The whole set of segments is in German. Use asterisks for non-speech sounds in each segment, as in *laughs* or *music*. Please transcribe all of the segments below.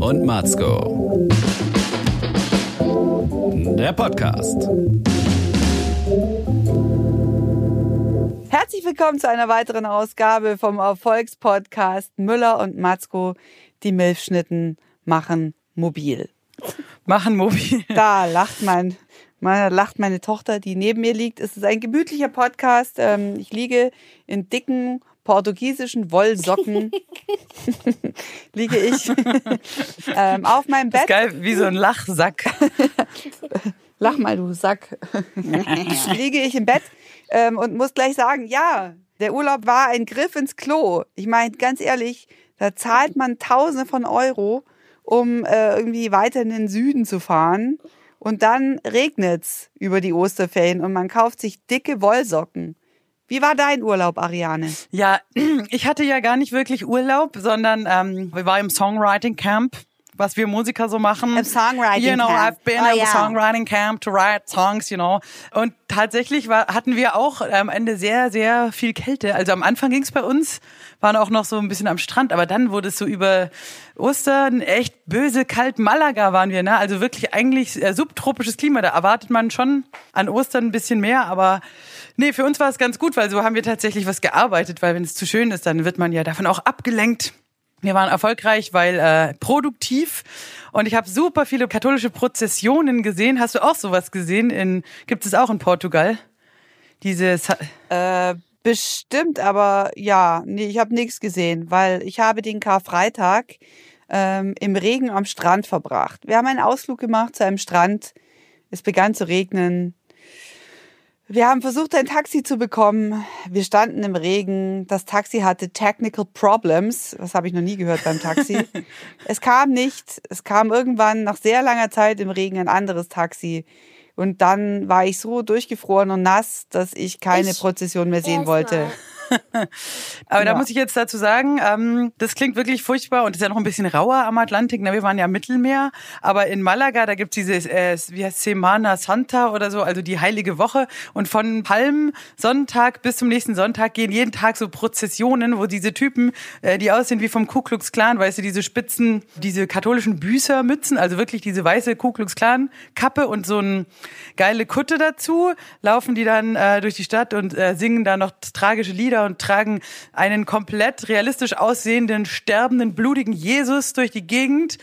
und Matzko. Der Podcast. Herzlich willkommen zu einer weiteren Ausgabe vom Erfolgspodcast Müller und Matzko. Die Milchschnitten machen mobil. Machen mobil. Da lacht mein, meine, lacht meine Tochter, die neben mir liegt. Es ist ein gemütlicher Podcast. Ähm, ich liege in dicken portugiesischen Wollsocken *laughs* liege ich *laughs* ähm, auf meinem Bett. Das ist geil, wie so ein Lachsack. *laughs* Lach mal, du Sack. liege ich im Bett ähm, und muss gleich sagen, ja, der Urlaub war ein Griff ins Klo. Ich meine, ganz ehrlich, da zahlt man Tausende von Euro, um äh, irgendwie weiter in den Süden zu fahren. Und dann regnet's über die Osterferien und man kauft sich dicke Wollsocken. Wie war dein Urlaub, Ariane? Ja, *clears throat* ich hatte ja gar nicht wirklich Urlaub, sondern ähm, wir waren im Songwriting Camp was wir Musiker so machen. Im Songwriting You know, Camp. I've been Oh, in the Songwriting Camp to write songs, you know. Und tatsächlich war, hatten wir auch am Ende sehr, sehr viel Kälte. Also am Anfang ging's bei uns, waren auch noch so ein bisschen am Strand, aber dann wurde es so über Ostern echt böse kalt. Malaga waren wir, ne? Also wirklich eigentlich äh, subtropisches Klima. Da erwartet man schon an Ostern ein bisschen mehr, aber Nee, für uns war es ganz gut, weil so haben wir tatsächlich was gearbeitet, weil wenn es zu schön ist, dann wird man ja davon auch abgelenkt. Wir waren erfolgreich, weil äh, produktiv und ich habe super viele katholische Prozessionen gesehen. Hast du auch sowas gesehen? In, gibt es auch in Portugal? Dieses Äh, bestimmt, aber ja, nee, ich habe nichts gesehen, weil ich habe den Karfreitag ähm, im Regen am Strand verbracht. Wir haben einen Ausflug gemacht zu einem Strand. Es begann zu regnen. Wir haben versucht, ein Taxi zu bekommen. Wir standen im Regen. Das Taxi hatte Technical Problems. Das habe ich noch nie gehört beim Taxi. *laughs* es kam nicht. Es kam irgendwann nach sehr langer Zeit im Regen ein anderes Taxi. Und dann war ich so durchgefroren und nass, dass ich keine Ich Prozession mehr sehen wollte. mal. Aber da Ja. muss ich jetzt dazu sagen, ähm, das klingt wirklich furchtbar und ist ja noch ein bisschen rauer am Atlantik. Na, wir waren ja Mittelmeer, aber in Malaga, da gibt's dieses, äh, wie heißt Semana Santa oder so, also die heilige Woche. Und von Palmsonntag bis zum nächsten Sonntag gehen jeden Tag so Prozessionen, wo diese Typen, äh, die aussehen wie vom Ku Klux Klan, weißt du, diese spitzen, diese katholischen Büßermützen, also wirklich diese weiße Ku Klux Klan Kappe und so ein geile Kutte dazu, laufen die dann äh, durch die Stadt und äh, singen da noch tragische Lieder und tragen einen komplett realistisch aussehenden, sterbenden, blutigen Jesus durch die Gegend.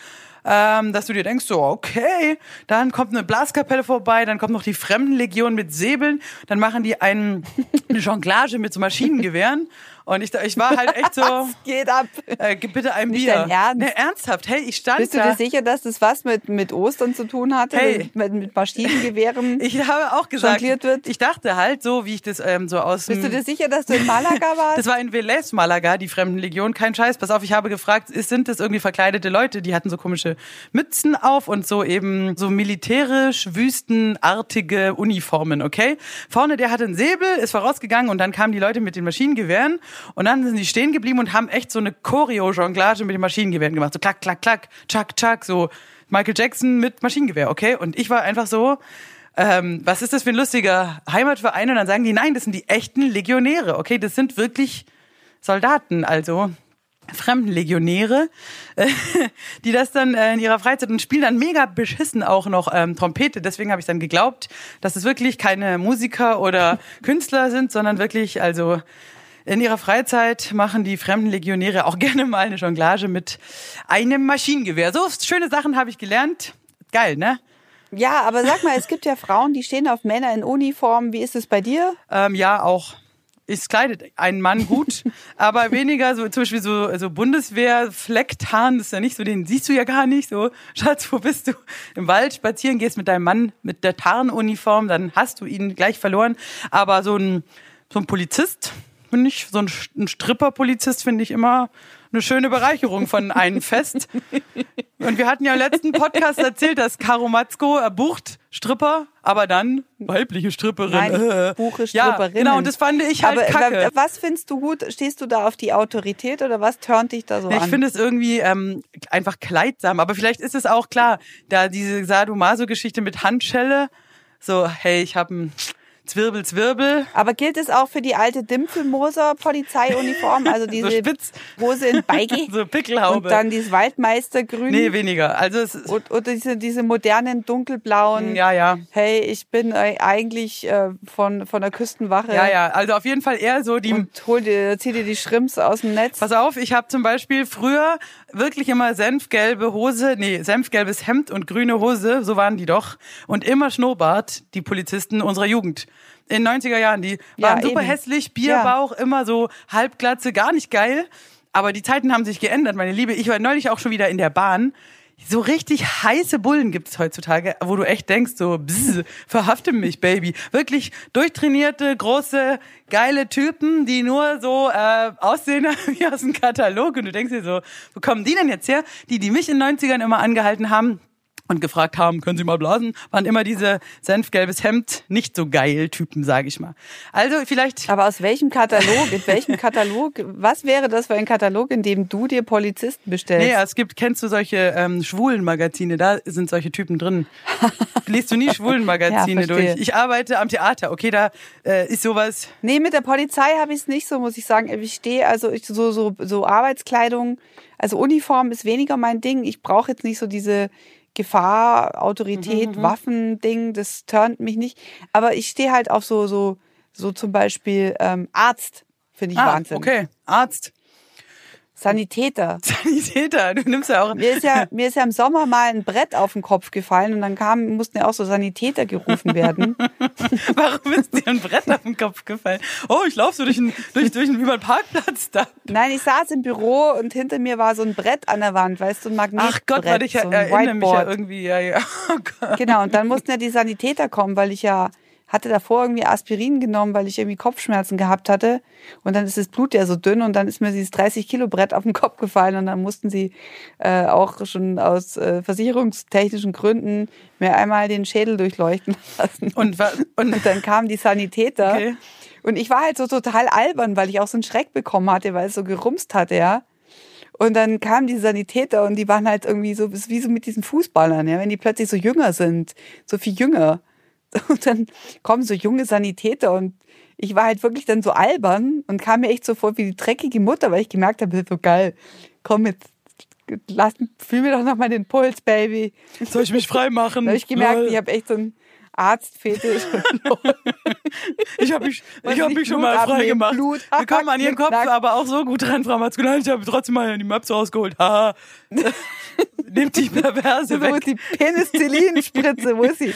Ähm, dass du dir denkst, so, okay, dann kommt eine Blaskapelle vorbei, dann kommt noch die Fremdenlegion mit Säbeln, dann machen die einen, eine *laughs* Jonglage mit so Maschinengewehren. Und ich, ich war halt echt so, *laughs* Geht ab. äh, gib bitte ein Nicht Bier. Ernst? Ne, ernsthaft, hey, ich stand Bist du da. dir sicher, dass das was mit, mit Ostern zu tun hatte? Hey. Mit, mit Maschinengewehren? *laughs* Ich habe auch gesagt, wird? ich dachte halt so, wie ich das ähm, so aus Bist du dir sicher, dass du in Malaga *laughs* warst? Das war in Velez, Malaga, die Fremdenlegion. Kein Scheiß. Pass auf, ich habe gefragt, ist, sind das irgendwie verkleidete Leute? Die hatten so komische Mützen auf und so eben so militärisch wüstenartige Uniformen, okay? Vorne, der hatte einen Säbel, ist vorausgegangen und dann kamen die Leute mit den Maschinengewehren und dann sind die stehen geblieben und haben echt so eine Choreo-Jonglage mit den Maschinengewehren gemacht. So klack, klack, klack, tschak, tschak, so Michael Jackson mit Maschinengewehr, okay? Und ich war einfach so, ähm, was ist das für ein lustiger Heimatverein? Und dann sagen die, nein, das sind die echten Legionäre, okay? Das sind wirklich Soldaten, also Fremdenlegionäre, äh, *laughs* die das dann äh, in ihrer Freizeit und spielen dann mega beschissen auch noch ähm, Trompete. Deswegen habe ich dann geglaubt, dass es wirklich keine Musiker oder *laughs* Künstler sind, sondern wirklich also in ihrer Freizeit machen die Fremdenlegionäre auch *laughs* gerne mal eine Jonglage mit einem Maschinengewehr. So schöne Sachen habe ich gelernt. Geil, ne? Ja, aber sag mal, es gibt ja Frauen, die stehen auf Männer in Uniform. Wie ist es bei dir? Ähm, ja, auch. Es kleidet einen Mann gut, *laughs* aber weniger so zum Beispiel so, so Bundeswehr, Flecktarn, das ist ja nicht so, den siehst du ja gar nicht. So, Schatz, wo bist du? Im Wald spazieren, gehst mit deinem Mann mit der Tarnuniform, dann hast du ihn gleich verloren. Aber so ein, so ein Polizist, finde ich, so ein, ein Stripper-Polizist finde ich immer eine schöne Bereicherung von einem Fest. *laughs* Und wir hatten ja im letzten Podcast erzählt, dass Caro Matzko er bucht Stripper, aber dann weibliche Stripperin. Nein, äh. ich buche Ja, Stripperinnen. genau, und das fand ich halt aber kacke. wa- was findest du gut? Stehst du da auf die Autorität oder was turnt dich da so Ja, ich an? finde es irgendwie ähm, einfach kleidsam, aber vielleicht ist es auch klar, da diese Sadomaso-Geschichte mit Handschelle, so, hey, ich habe einen Zwirbel, Zwirbel. Aber gilt es auch für die alte Dimpfelmoser Polizeiuniform, also *laughs* diese spitz. Hose in Beige *laughs* So Pickelhaube. und dann dieses Waldmeistergrün nee, weniger. Also es und, und diese, diese modernen dunkelblauen. ja, ja. Hey, ich bin äh, eigentlich äh, von von der Küstenwache Ja, ja. Also auf jeden Fall eher so die und hol dir, zieh dir die Schrimps aus dem Netz. Pass auf, ich habe zum Beispiel früher wirklich immer senfgelbe Hose, nee, senfgelbes Hemd und grüne Hose, so waren die doch. Und immer Schnurrbart, die Polizisten unserer Jugend. In den 90er Jahren, die Ja, waren super eben. hässlich, Bierbauch, immer so halbglatze, gar nicht geil. Aber die Zeiten haben sich geändert, meine Liebe. Ich war neulich auch schon wieder in der Bahn. So richtig heiße Bullen gibt es heutzutage, wo du echt denkst, so, bzz, verhafte mich, Baby. Wirklich durchtrainierte, große, geile Typen, die nur so äh, aussehen *laughs* wie aus einem Katalog. Und du denkst dir so, wo kommen die denn jetzt her? Die, die mich in den 90ern immer angehalten haben, und gefragt haben, können Sie mal blasen, waren immer diese senfgelbes Hemd, nicht so geil Typen, sage ich mal. Also vielleicht Aber aus welchem Katalog? In welchem Katalog? Was wäre das für ein Katalog, in dem du dir Polizisten bestellst? Nee, es gibt, kennst du solche ähm, schwulen Magazine? Da sind solche Typen drin. Liest du nie *laughs* schwulen Magazine Ja, durch? Ich arbeite am Theater, okay, da äh, ist sowas. Nee, mit der Polizei habe ich es nicht so, muss ich sagen. Ich stehe, also ich, so, so, so Arbeitskleidung, also Uniform ist weniger mein Ding. Ich brauche jetzt nicht so diese Gefahr, Autorität, Waffen-Ding, das turnt mich nicht. Aber ich stehe halt auf so, so, so zum Beispiel ähm, Arzt, finde ich Ah, Wahnsinn. okay, Arzt, Sanitäter. *laughs* Sanitäter, du nimmst ja auch. Mir ist ja, mir ist ja im Sommer mal ein Brett auf den Kopf gefallen und dann kam, mussten ja auch so Sanitäter gerufen werden. *laughs* Warum ist dir ein Brett auf den Kopf gefallen? Oh, ich laufe so durch einen, durch, durch einen, über einen Parkplatz da. Nein, ich saß im Büro und hinter mir war so ein Brett an der Wand, weißt du, ein Magnetbrett. Ach Gott, weil ich so ein erinnere mich ja irgendwie, ja, ja. *laughs* Oh. Genau, und dann mussten ja die Sanitäter kommen, weil ich ja hatte davor irgendwie Aspirin genommen, weil ich irgendwie Kopfschmerzen gehabt hatte. Und dann ist das Blut ja so dünn und dann ist mir dieses 30 Kilo Brett auf den Kopf gefallen und dann mussten sie äh, auch schon aus äh, versicherungstechnischen Gründen mir einmal den Schädel durchleuchten *laughs* lassen. Und, und, Und dann kamen die Sanitäter. Okay. Und ich war halt so total albern, weil ich auch so einen Schreck bekommen hatte, weil es so gerumst hatte, ja. Und dann kamen die Sanitäter und die waren halt irgendwie so, wie so mit diesen Fußballern, ja, wenn die plötzlich so jünger sind, so viel jünger. *laughs* Und dann kommen so junge Sanitäter und ich war halt wirklich dann so albern und kam mir echt so vor wie die dreckige Mutter, weil ich gemerkt habe, so geil, komm jetzt, lass, fühl mir doch noch mal den Puls, Baby. soll ich mich frei machen? Da habe ich gemerkt, Lol. ich habe echt so einen Arztfetisch. Ich habe mich, ich hab *laughs* mich schon Blut mal frei abnehmen, gemacht. Blut. Wir kommen an ihren Kopf knack. aber auch so gut ran, Frau Matzke. Ich habe trotzdem mal die Maps rausgeholt. Haha. *laughs* Nimmt die Perverse Wo ist weg. die Penicillinspritze? Wo ist sie?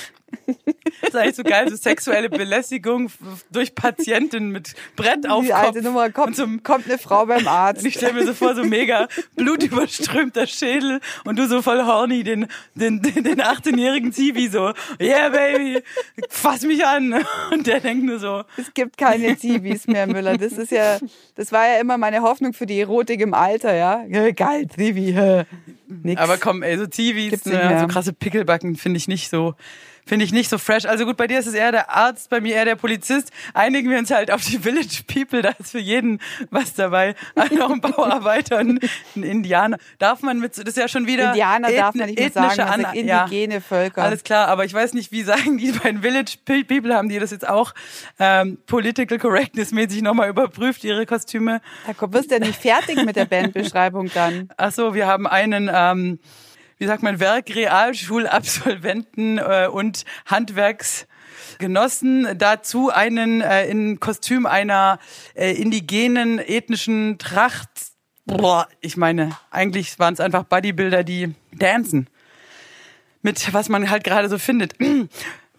Das ist eigentlich so geil, so sexuelle Belästigung durch Patienten mit Brett auf Die Kopf. alte Nummer. Und Kommt, so, kommt eine Frau beim Arzt. ich stelle mir so vor, so mega blutüberströmter Schädel und du so voll horny, den, den, den, den 18-jährigen Zivi so, yeah, baby, fass mich an. Und der denkt nur so, Es gibt keine Zivis mehr, Müller. Das ist ja, das war ja immer meine Hoffnung für die Erotik im Alter, ja. Geil, Zivi. Nix. Aber komm, ey, so Zivis, ne, so krasse Pickelbacken finde ich nicht so, finde ich nicht so fresh. Also gut, bei dir ist es eher der Arzt, bei mir eher der Polizist. Einigen wir uns halt auf die Village People, da ist für jeden was dabei. Ein *laughs* Bauarbeiter und ein Indianer. Darf man mit, das ist ja schon wieder Indianer darf man nicht mehr ethnische sagen, also An- ja. indigene Völker. Alles klar, aber ich weiß nicht, wie sagen die beiden Village Pe- People, haben die das jetzt auch ähm, political correctness mäßig nochmal überprüft, ihre Kostüme? da wirst du ja nicht fertig mit der *laughs* Bandbeschreibung dann. Ach so, wir haben einen, ähm, wie sagt man, Werkrealschulabsolventen äh, und Handwerksgenossen. Dazu einen äh, in Kostüm einer äh, indigenen ethnischen Tracht. Boah, ich meine, eigentlich waren es einfach Bodybuilder, die dancen. Mit was man halt gerade so findet.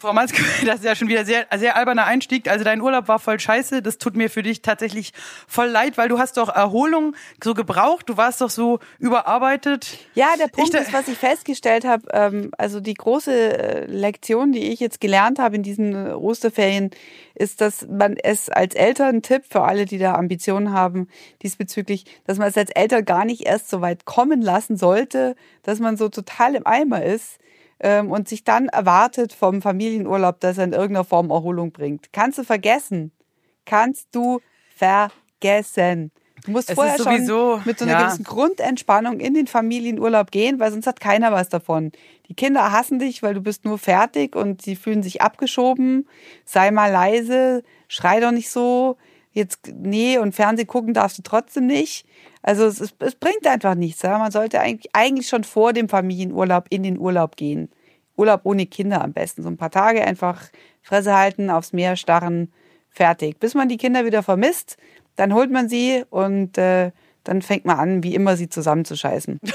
Frau Manske, *laughs* das ist ja schon wieder sehr, sehr alberner Einstieg. Also dein Urlaub war voll scheiße. Das tut mir für dich tatsächlich voll leid, weil du hast doch Erholung so gebraucht. Du warst doch so überarbeitet. Ja, der Punkt Ich- ist, was ich festgestellt habe, ähm, also die große äh, Lektion, die ich jetzt gelernt habe in diesen äh, Osterferien, ist, dass man es als Eltern, Tipp für alle, die da Ambitionen haben diesbezüglich, dass man es als Eltern gar nicht erst so weit kommen lassen sollte, dass man so total im Eimer ist und sich dann erwartet vom Familienurlaub, dass er in irgendeiner Form Erholung bringt. Kannst du vergessen. Kannst du vergessen. Du musst Es vorher sowieso- schon mit so einer ja. gewissen Grundentspannung in den Familienurlaub gehen, weil sonst hat keiner was davon. Die Kinder hassen dich, weil du bist nur fertig und sie fühlen sich abgeschoben. Sei mal leise, schrei doch nicht so. Jetzt, nee, und Fernseh gucken darfst du trotzdem nicht. Also es, ist, es bringt einfach nichts. Ja? Man sollte eigentlich, eigentlich schon vor dem Familienurlaub in den Urlaub gehen. Urlaub ohne Kinder am besten. So ein paar Tage einfach Fresse halten, aufs Meer starren, fertig. Bis man die Kinder wieder vermisst, dann holt man sie und äh, dann fängt man an, wie immer sie zusammenzuscheißen. *laughs*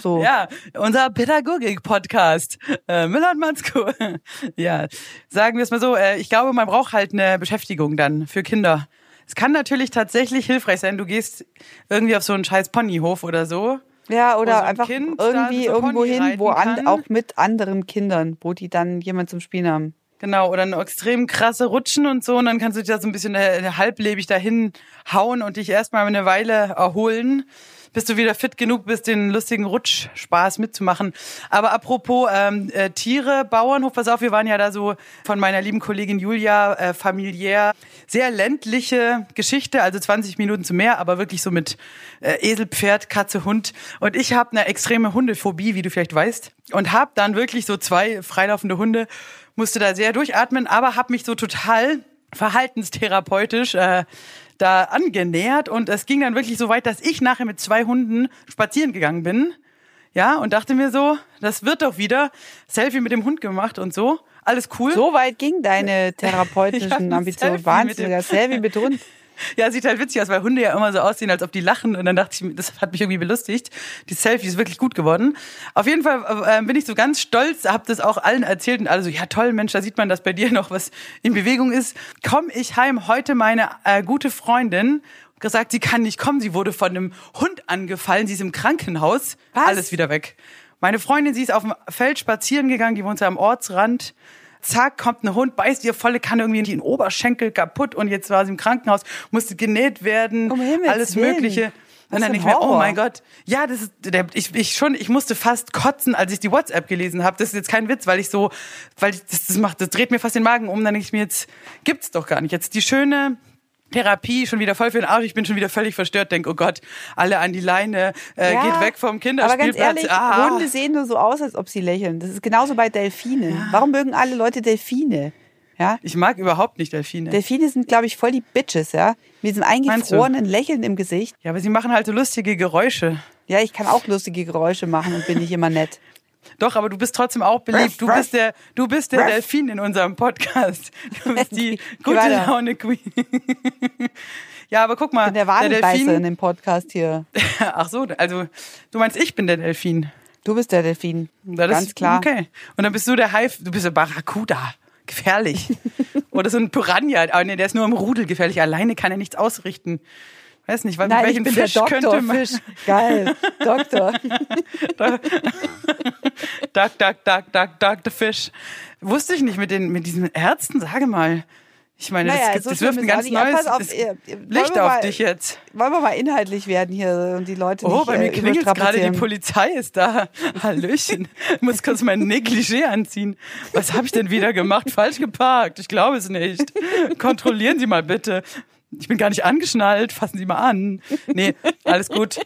So. Ja, unser Pädagogik-Podcast. Äh, Müller und Mansko. *laughs* ja, sagen wir es mal so. Äh, ich glaube, man braucht halt eine Beschäftigung dann für Kinder. Es kann natürlich tatsächlich hilfreich sein. Du gehst irgendwie auf so einen scheiß Ponyhof oder so. Ja, oder so ein einfach Kind irgendwie so irgendwo hin, wo an, auch mit anderen Kindern, wo die dann jemand zum Spielen haben. Genau, oder eine extrem krasse Rutschen und so. Und dann kannst du dich da so ein bisschen äh, halblebig dahin hauen und dich erstmal eine Weile erholen, bis du wieder fit genug bist, den lustigen Rutschspaß mitzumachen. Aber apropos ähm, äh, Tiere, Bauernhof, pass auf, wir waren ja da so von meiner lieben Kollegin Julia äh, familiär. Sehr ländliche Geschichte, also 20 Minuten zu mehr, aber wirklich so mit äh, Esel, Pferd, Katze, Hund. Und ich habe eine extreme Hundephobie, wie du vielleicht weißt. Und habe dann wirklich so zwei freilaufende Hunde, musste da sehr durchatmen, aber habe mich so total verhaltenstherapeutisch äh, da angenähert und es ging dann wirklich so weit, dass ich nachher mit zwei Hunden spazieren gegangen bin. Ja, und dachte mir so, das wird doch wieder. Selfie mit dem Hund gemacht und so. Alles cool. So weit ging deine *laughs* therapeutischen Ambitionen. Wahnsinn, das Selfie mit Hund. *laughs* Ja, sieht halt witzig aus, weil Hunde ja immer so aussehen, als ob die lachen. Und dann dachte ich, das hat mich irgendwie belustigt. Die Selfie ist wirklich gut geworden. Auf jeden Fall äh, bin ich so ganz stolz, habe das auch allen erzählt und alle so, ja toll, Mensch, da sieht man, dass bei dir noch was in Bewegung ist. Komm ich heim, heute meine äh, gute Freundin gesagt, sie kann nicht kommen, sie wurde von einem Hund angefallen, sie ist im Krankenhaus. Was? Alles wieder weg. Meine Freundin, sie ist auf dem Feld spazieren gegangen, die wohnt ja am Ortsrand. Zack, kommt ein Hund, beißt ihr volle Kanne irgendwie in den Oberschenkel kaputt und jetzt war sie im Krankenhaus, musste genäht werden, Um alles Willen. Mögliche. Und dann denke ich mir, oh mein Gott, ja, das ist, der, ich, ich schon, ich musste fast kotzen, als ich die WhatsApp gelesen habe. Das ist jetzt kein Witz, weil ich so, weil ich, das, das macht, das dreht mir fast den Magen um. Dann denke ich mir, jetzt gibt's doch gar nicht. Jetzt die schöne Therapie schon wieder voll für den Arsch. Ich bin schon wieder völlig verstört. Denk, oh Gott, alle an die Leine, äh, Ja, geht weg vom Aber Kinderspielplatz. ganz ehrlich, ah. Hunde sehen nur so aus, als ob sie lächeln. Das ist genauso bei Delfinen. Warum mögen alle Leute Delfine? Ja? Ich mag überhaupt nicht Delfine. Delfine sind, glaube ich, voll die Bitches, ja? Mit diesem eingefrorenen Lächeln im Gesicht. ja, aber sie machen halt so lustige Geräusche. Ja, ich kann auch lustige Geräusche machen und bin nicht immer nett. Doch, aber du bist trotzdem auch beliebt. Du bist der, du bist der. Delfin in unserem Podcast. *laughs* Du bist die gute. Laune Queen. ja, aber guck mal, Ich bin der Wadenbeißer in Delfin. dem Podcast hier. *laughs* Ach so, also du meinst, ich bin der Delfin. Du bist der Delfin. Das Ganz ist, klar. Okay. Und dann bist du der Haif, du bist der Barracuda. Gefährlich. *laughs* Oder so ein Piranha. Aber nee, der ist nur im Rudel gefährlich. Alleine kann er nichts ausrichten. Weiß nicht, weil mit Nein, ich welchem bin Fisch der könnte Doktor man. Fisch. Geil. Doktor. Duck, duck, duck, duck, duck, the fish. Wusste ich nicht mit den, mit diesen Ärzten, sage mal. Ich meine, Naja, das, so das wirft ein ganz neues auf, Licht auf mal- dich jetzt. Wollen wir mal inhaltlich werden hier und die Leute Oh, nicht bei mir äh, klingelt gerade, die. Polizei ist da. *laughs* Hallöchen. Ich muss kurz mein Negligé anziehen. Was habe ich denn wieder gemacht? Falsch geparkt. Ich glaube es nicht. Kontrollieren Sie mal bitte. Ich bin gar nicht angeschnallt. Fassen Sie mal an. Nee, alles gut.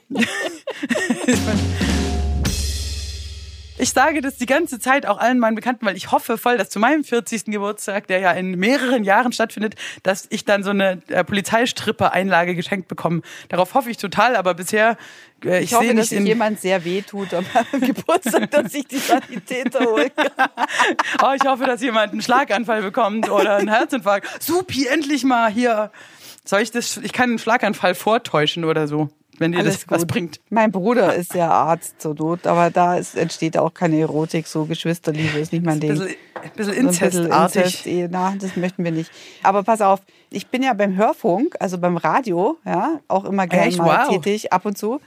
Ich sage das die ganze Zeit auch allen meinen Bekannten, weil ich hoffe voll, dass zu meinem 40. Geburtstag, der ja in mehreren Jahren stattfindet, dass ich dann so eine äh, Polizeistrippe-Einlage geschenkt bekomme. Darauf hoffe ich total, aber bisher, äh, ich, Ich hoffe, dass sich jemand sehr weh tut am *laughs* Geburtstag, dass sich die Sanitäter holen kann. *laughs* oh, ich hoffe, dass jemand einen Schlaganfall bekommt oder einen Herzinfarkt. Supi, endlich mal hier. Soll ich das, ich kann einen Schlaganfall vortäuschen oder so, wenn dir Alles das was gut. bringt. Mein Bruder ist ja Arzt zur Not, aber da ist, entsteht auch keine Erotik, so Geschwisterliebe ist nicht mein Ein Ding. ein bisschen So ein bisschen inzestartig. Inzest, eh, na, das möchten wir nicht. Aber pass auf, ich bin ja beim Hörfunk, also beim Radio, ja, auch immer gerne Echt? mal Wow. tätig, ab und zu.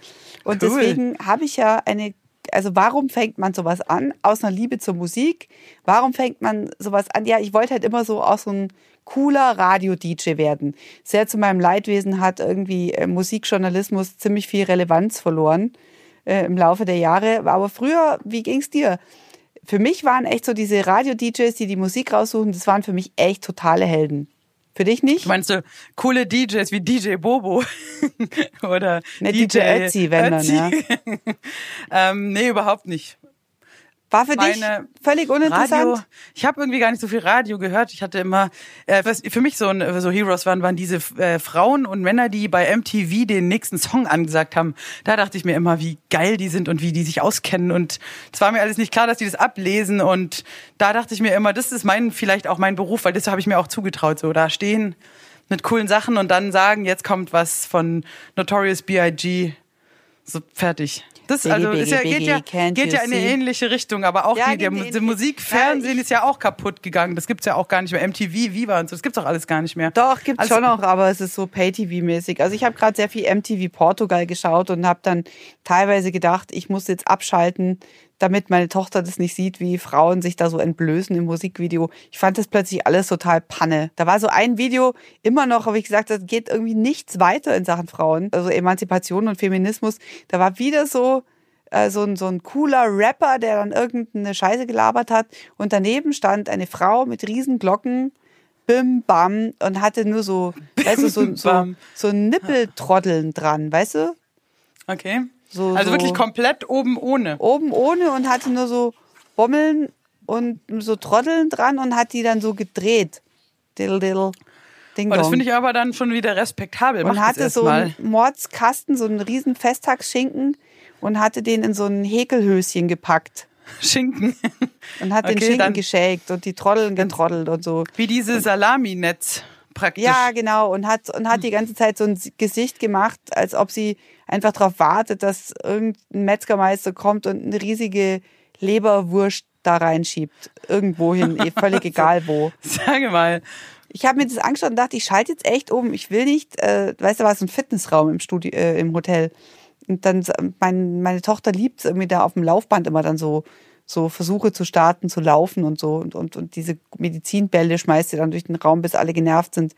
Und Cool. deswegen habe ich ja eine, also warum fängt man sowas an? Aus einer Liebe zur Musik. Warum fängt man sowas an? Ja, ich wollte halt immer so auch so ein cooler Radio-DJ werden. Sehr zu meinem Leidwesen hat irgendwie äh, Musikjournalismus ziemlich viel Relevanz verloren äh, im Laufe der Jahre. Aber früher, wie ging's dir? Für mich waren echt so diese Radio-DJs, die die Musik raussuchen, das waren für mich echt totale Helden. Für dich nicht? Du meinst so coole DJs wie DJ Bobo *laughs* oder Ne, DJ Ötzi, wenn dann, ja. *laughs* ähm, nee, überhaupt nicht. War für dich völlig uninteressant? Radio, ich habe irgendwie gar nicht so viel Radio gehört. Ich hatte immer, äh, was für mich so, ein, so Heroes waren, waren diese äh, Frauen und Männer, die bei MTV den nächsten Song angesagt haben. Da dachte ich mir immer, wie geil die sind und wie die sich auskennen. Und es war mir alles nicht klar, dass die das ablesen. Und da dachte ich mir immer, das ist mein, vielleicht auch mein Beruf, weil das habe ich mir auch zugetraut. So da stehen mit coolen Sachen und dann sagen, jetzt kommt was von Notorious B.I.G. So fertig. Das Biggie, also ist ja, Biggie, geht ja, geht ja in eine ähnliche Richtung, aber auch Ja, die, der, die der ähnliche- Musikfernsehen Ja, ist ja auch kaputt gegangen. Das gibt's ja auch gar nicht mehr. MTV, Viva und so, das gibt's auch alles gar nicht mehr. Doch, gibt's Also- schon noch, aber es ist so Pay-TV-mäßig. Also ich habe gerade sehr viel MTV Portugal geschaut und habe dann teilweise gedacht, ich muss jetzt abschalten, damit meine Tochter das nicht sieht, wie Frauen sich da so entblößen im Musikvideo. Ich fand das plötzlich alles total Panne. Da war so ein Video immer noch, habe ich gesagt, das geht irgendwie nichts weiter in Sachen Frauen. Also Emanzipation und Feminismus. Da war wieder so äh, so ein, so ein cooler Rapper, der dann irgendeine Scheiße gelabert hat. Und daneben stand eine Frau mit riesen Glocken, bim, bam, und hatte nur so, weißt du, so, so, so Nippeltrotteln dran, weißt du? Okay. So, also so wirklich komplett oben ohne. oben ohne und hatte nur so Bommeln und so Trotteln dran und hat die dann so gedreht. Diddle, diddle, ding Oh, das finde ich aber dann schon wieder respektabel. Mach und hatte so mal. einen Mordskasten, so einen riesen Festtagsschinken und hatte den in so ein Häkelhöschen gepackt *laughs* Schinken. und hat den Okay, Schinken dann- geschäkt und die Trotteln getrottelt und so. Wie diese Salaminetz praktisch. Ja, genau. Und hat, und hat die ganze Zeit so ein Gesicht gemacht, als ob sie einfach darauf wartet, dass irgendein Metzgermeister kommt und eine riesige Leberwurst da reinschiebt. Irgendwohin, eh *laughs* völlig egal wo. Sage mal. Ich habe mir das angeschaut und dachte, ich schalte jetzt echt um. Ich will nicht, äh, weißt du, war so ein Fitnessraum im Studio, äh, im Hotel. Und dann, s- mein, meine Tochter liebt es irgendwie da auf dem Laufband immer dann so, so Versuche zu starten, zu laufen und so. Und, und, und diese Medizinbälle schmeißt sie dann durch den Raum, bis alle genervt sind.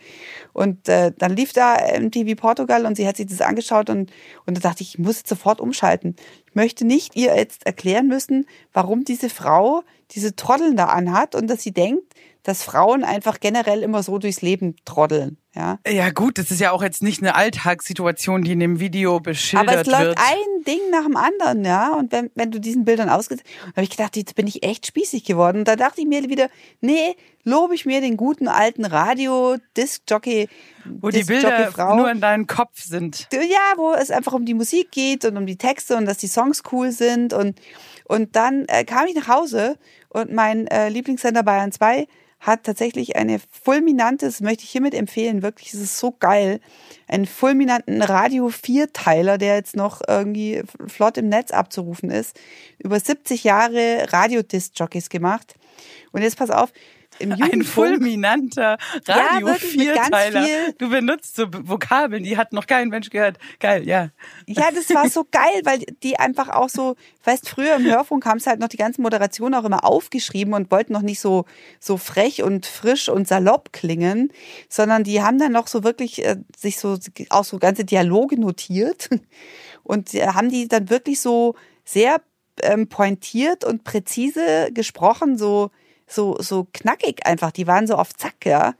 Und äh, dann lief da MTV Portugal und sie hat sich das angeschaut und, und da dachte ich, ich muss jetzt sofort umschalten. Ich möchte nicht ihr jetzt erklären müssen, warum diese Frau diese Trotteln da anhat und dass sie denkt, dass Frauen einfach generell immer so durchs Leben trotteln. Ja. Ja gut, das ist ja auch jetzt nicht eine Alltagssituation, die in dem Video beschildert Aber es läuft wird. ein Ding nach dem anderen, ja. Und wenn, wenn du diesen Bildern ausgesetzt habe ich gedacht, jetzt bin ich echt spießig geworden. Und da dachte ich mir wieder, nee, lobe ich mir den guten alten Radio, Disc-Jockey, wo die Bilder nur in deinem Kopf sind. Ja, wo es einfach um die Musik geht und um die Texte und dass die Songs cool sind. Und, und dann äh, kam ich nach Hause und mein äh, Lieblingssender Bayern 2 hat tatsächlich eine fulminante, das möchte ich hiermit empfehlen, wirklich, es ist so geil, einen fulminanten Radio 4-Teiler, der jetzt noch irgendwie flott im Netz abzurufen ist, über 70 Jahre Radio-Disc-Jockeys gemacht. Und jetzt pass auf, im Ein fulminanter Ja, Radio ganz Vierteiler. Du benutzt so Vokabeln, die hat noch kein Mensch gehört. Geil, ja. Ja, das war so geil, weil die einfach auch so, weißt, früher im Hörfunk haben sie halt noch die ganzen Moderationen auch immer aufgeschrieben und wollten noch nicht so, so frech und frisch und salopp klingen, sondern die haben dann noch so wirklich äh, sich so, auch so ganze Dialoge notiert *laughs* und äh, haben die dann wirklich so sehr ähm, pointiert und präzise gesprochen, so, so, so knackig einfach. Die waren so auf Zack, ja.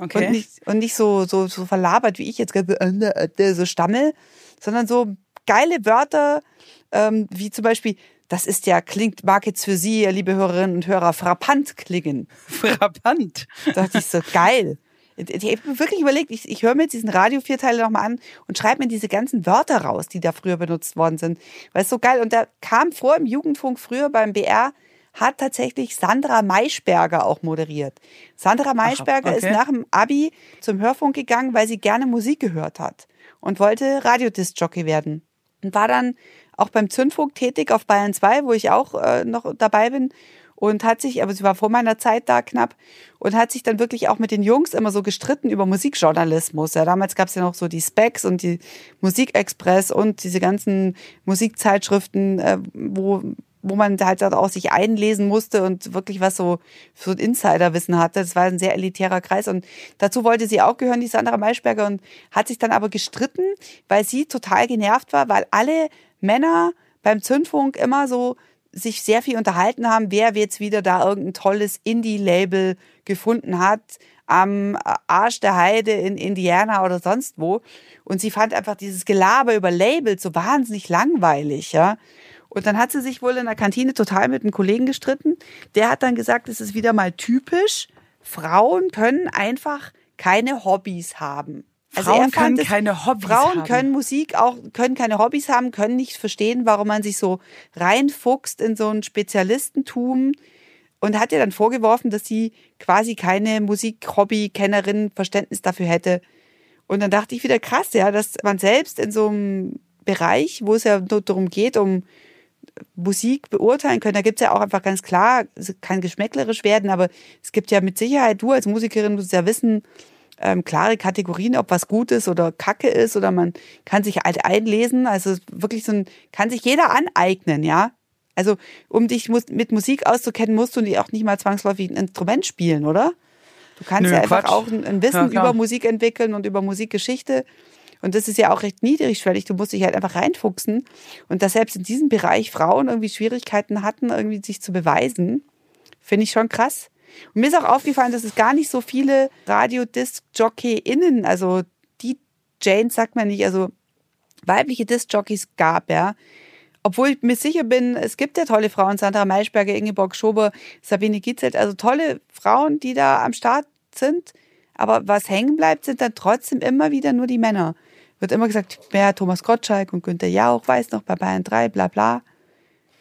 Okay. Und nicht, und nicht so, so, so verlabert wie ich jetzt gerade äh, äh, so stammel, sondern so geile Wörter, ähm, wie zum Beispiel, das ist ja, klingt, mag jetzt für Sie, liebe Hörerinnen und Hörer, frappant klingen. *laughs* Frappant. Da dachte ich so, geil. Ich habe mir wirklich überlegt, ich, ich höre mir jetzt diesen Radio-Vierteiler nochmal an und schreibe mir diese ganzen Wörter raus, die da früher benutzt worden sind. Weil es so geil. Und da kam vor im Jugendfunk früher beim BR, hat tatsächlich Sandra Maischberger auch moderiert. Sandra Maischberger okay. ist nach dem Abi zum Hörfunk gegangen, weil sie gerne Musik gehört hat und wollte Radiodisc-Jockey werden. Und war dann auch beim Zündfunk tätig auf Bayern 2, wo ich auch äh, noch dabei bin und hat sich, aber sie war vor meiner Zeit da knapp und hat sich dann wirklich auch mit den Jungs immer so gestritten über Musikjournalismus. Ja, damals gab es ja noch so die Specs und die Musikexpress und diese ganzen Musikzeitschriften, äh, wo wo man halt auch sich einlesen musste und wirklich was so so ein Insiderwissen hatte. Das war ein sehr elitärer Kreis und dazu wollte sie auch gehören, die Sandra Maischberger und hat sich dann aber gestritten, weil sie total genervt war, weil alle Männer beim Zündfunk immer so sich sehr viel unterhalten haben, wer jetzt wieder da irgendein tolles Indie-Label gefunden hat, am Arsch der Heide in Indiana oder sonst wo. Und sie fand einfach dieses Gelaber über Labels so wahnsinnig langweilig, ja. Und dann hat sie sich wohl in der Kantine total mit einem Kollegen gestritten. Der hat dann gesagt, es ist wieder mal typisch. Frauen können einfach keine Hobbys haben. Also Frauen können es, keine Hobbys Frauen haben. können Musik auch, können keine Hobbys haben, können nicht verstehen, warum man sich so reinfuchst in so ein Spezialistentum und hat ihr dann vorgeworfen, dass sie quasi keine Musik-Hobby-Kennerin Verständnis dafür hätte. Und dann dachte ich wieder krass, ja, dass man selbst in so einem Bereich, wo es ja nur darum geht, um Musik beurteilen können. Da gibt's ja auch einfach ganz klar, es kann geschmäcklerisch werden, aber es gibt ja mit Sicherheit, du als Musikerin musst ja wissen, ähm, klare Kategorien, ob was gut ist oder Kacke ist oder man kann sich halt einlesen. Also wirklich so ein, kann sich jeder aneignen, ja. Also um dich mit Musik auszukennen, musst du auch nicht mal zwangsläufig ein Instrument spielen, oder? Du kannst Nö, ja einfach Quatsch. auch ein, Wissen Ja, über Musik entwickeln und über Musikgeschichte. Und das ist ja auch recht niedrigschwellig. Du musst dich halt einfach reinfuchsen. Und dass selbst in diesem Bereich Frauen irgendwie Schwierigkeiten hatten, irgendwie sich zu beweisen, finde ich schon krass. Und mir ist auch aufgefallen, dass es gar nicht so viele Radio-Disc-Jockey-Innen, also die Janes sagt man nicht, also weibliche Disc-Jockeys gab, ja. Obwohl ich mir sicher bin, es gibt ja tolle Frauen, Sandra Maischberger, Ingeborg Schober, Sabine Gitzelt, also tolle Frauen, die da am Start sind. Aber was hängen bleibt, sind dann trotzdem immer wieder nur die Männer. Wird immer gesagt, ja, Thomas Gottschalk und Günther Jauch, weiß noch, bei Bayern 3, bla bla.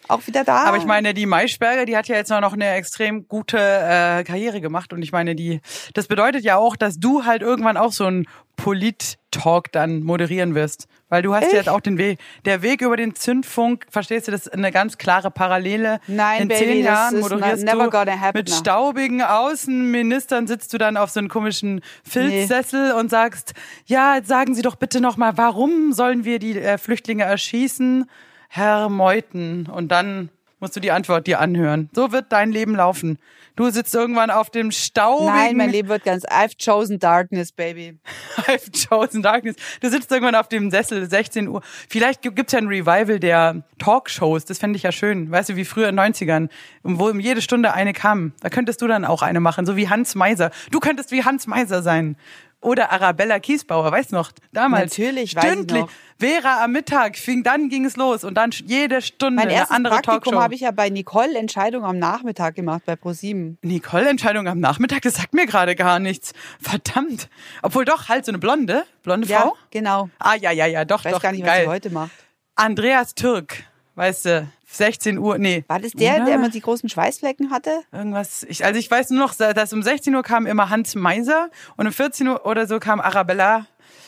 Auch wieder da. Aber ich meine, die Maischberger, die hat ja jetzt noch eine extrem gute äh, Karriere gemacht. Und ich meine, die, das bedeutet ja auch, dass du halt irgendwann auch so ein Polit-Talk dann moderieren wirst. Weil du hast ja Ich? jetzt auch den Weg, der Weg über den Zündfunk, verstehst du, das ist eine ganz klare Parallele. Nein, In Baby, zehn Jahren moderierst never du mit now. staubigen Außenministern sitzt du dann auf so einem komischen Filzsessel und sagst, ja, jetzt sagen Sie doch bitte nochmal, warum sollen wir die äh, Flüchtlinge erschießen? Herr Meuthen. Und dann musst du die Antwort dir anhören. So wird dein Leben laufen. Du sitzt irgendwann auf dem staubigen Nein, mein Leben wird ganz, I've chosen darkness, baby. *laughs* I've chosen darkness. Du sitzt irgendwann auf dem Sessel, 16 Uhr. Vielleicht gi- gibt's ja ein Revival der Talkshows. Das fände ich ja schön. Weißt du, wie früher in den 90ern, wo um jede Stunde eine kam. Da könntest du dann auch eine machen, so wie Hans Meiser. Du könntest wie Hans Meiser sein. Oder Arabella Kiesbauer, weißt du noch? Damals. Natürlich, weiß ich Stündlich. noch. Vera am Mittag fing, dann ging es los und dann jede Stunde Mein eine erstes andere Praktikum Talkshow. habe ich ja bei Nicole Entscheidung am Nachmittag gemacht, bei ProSieben. Nicole, Entscheidung am Nachmittag, das sagt mir gerade gar nichts. Verdammt. Obwohl doch, halt so eine blonde, blonde Ja, Frau. genau. Ah, ja, ja, ja, doch, Ich weiß doch. gar nicht, was geil. sie heute macht. Andreas Türk, weißt du, 16 Uhr, nee. War das der, Oder? der immer die großen Schweißflecken hatte? Irgendwas, ich, also ich weiß nur noch, dass um 16 Uhr kam immer Hans Meiser und um 14 Uhr oder so kam Arabella,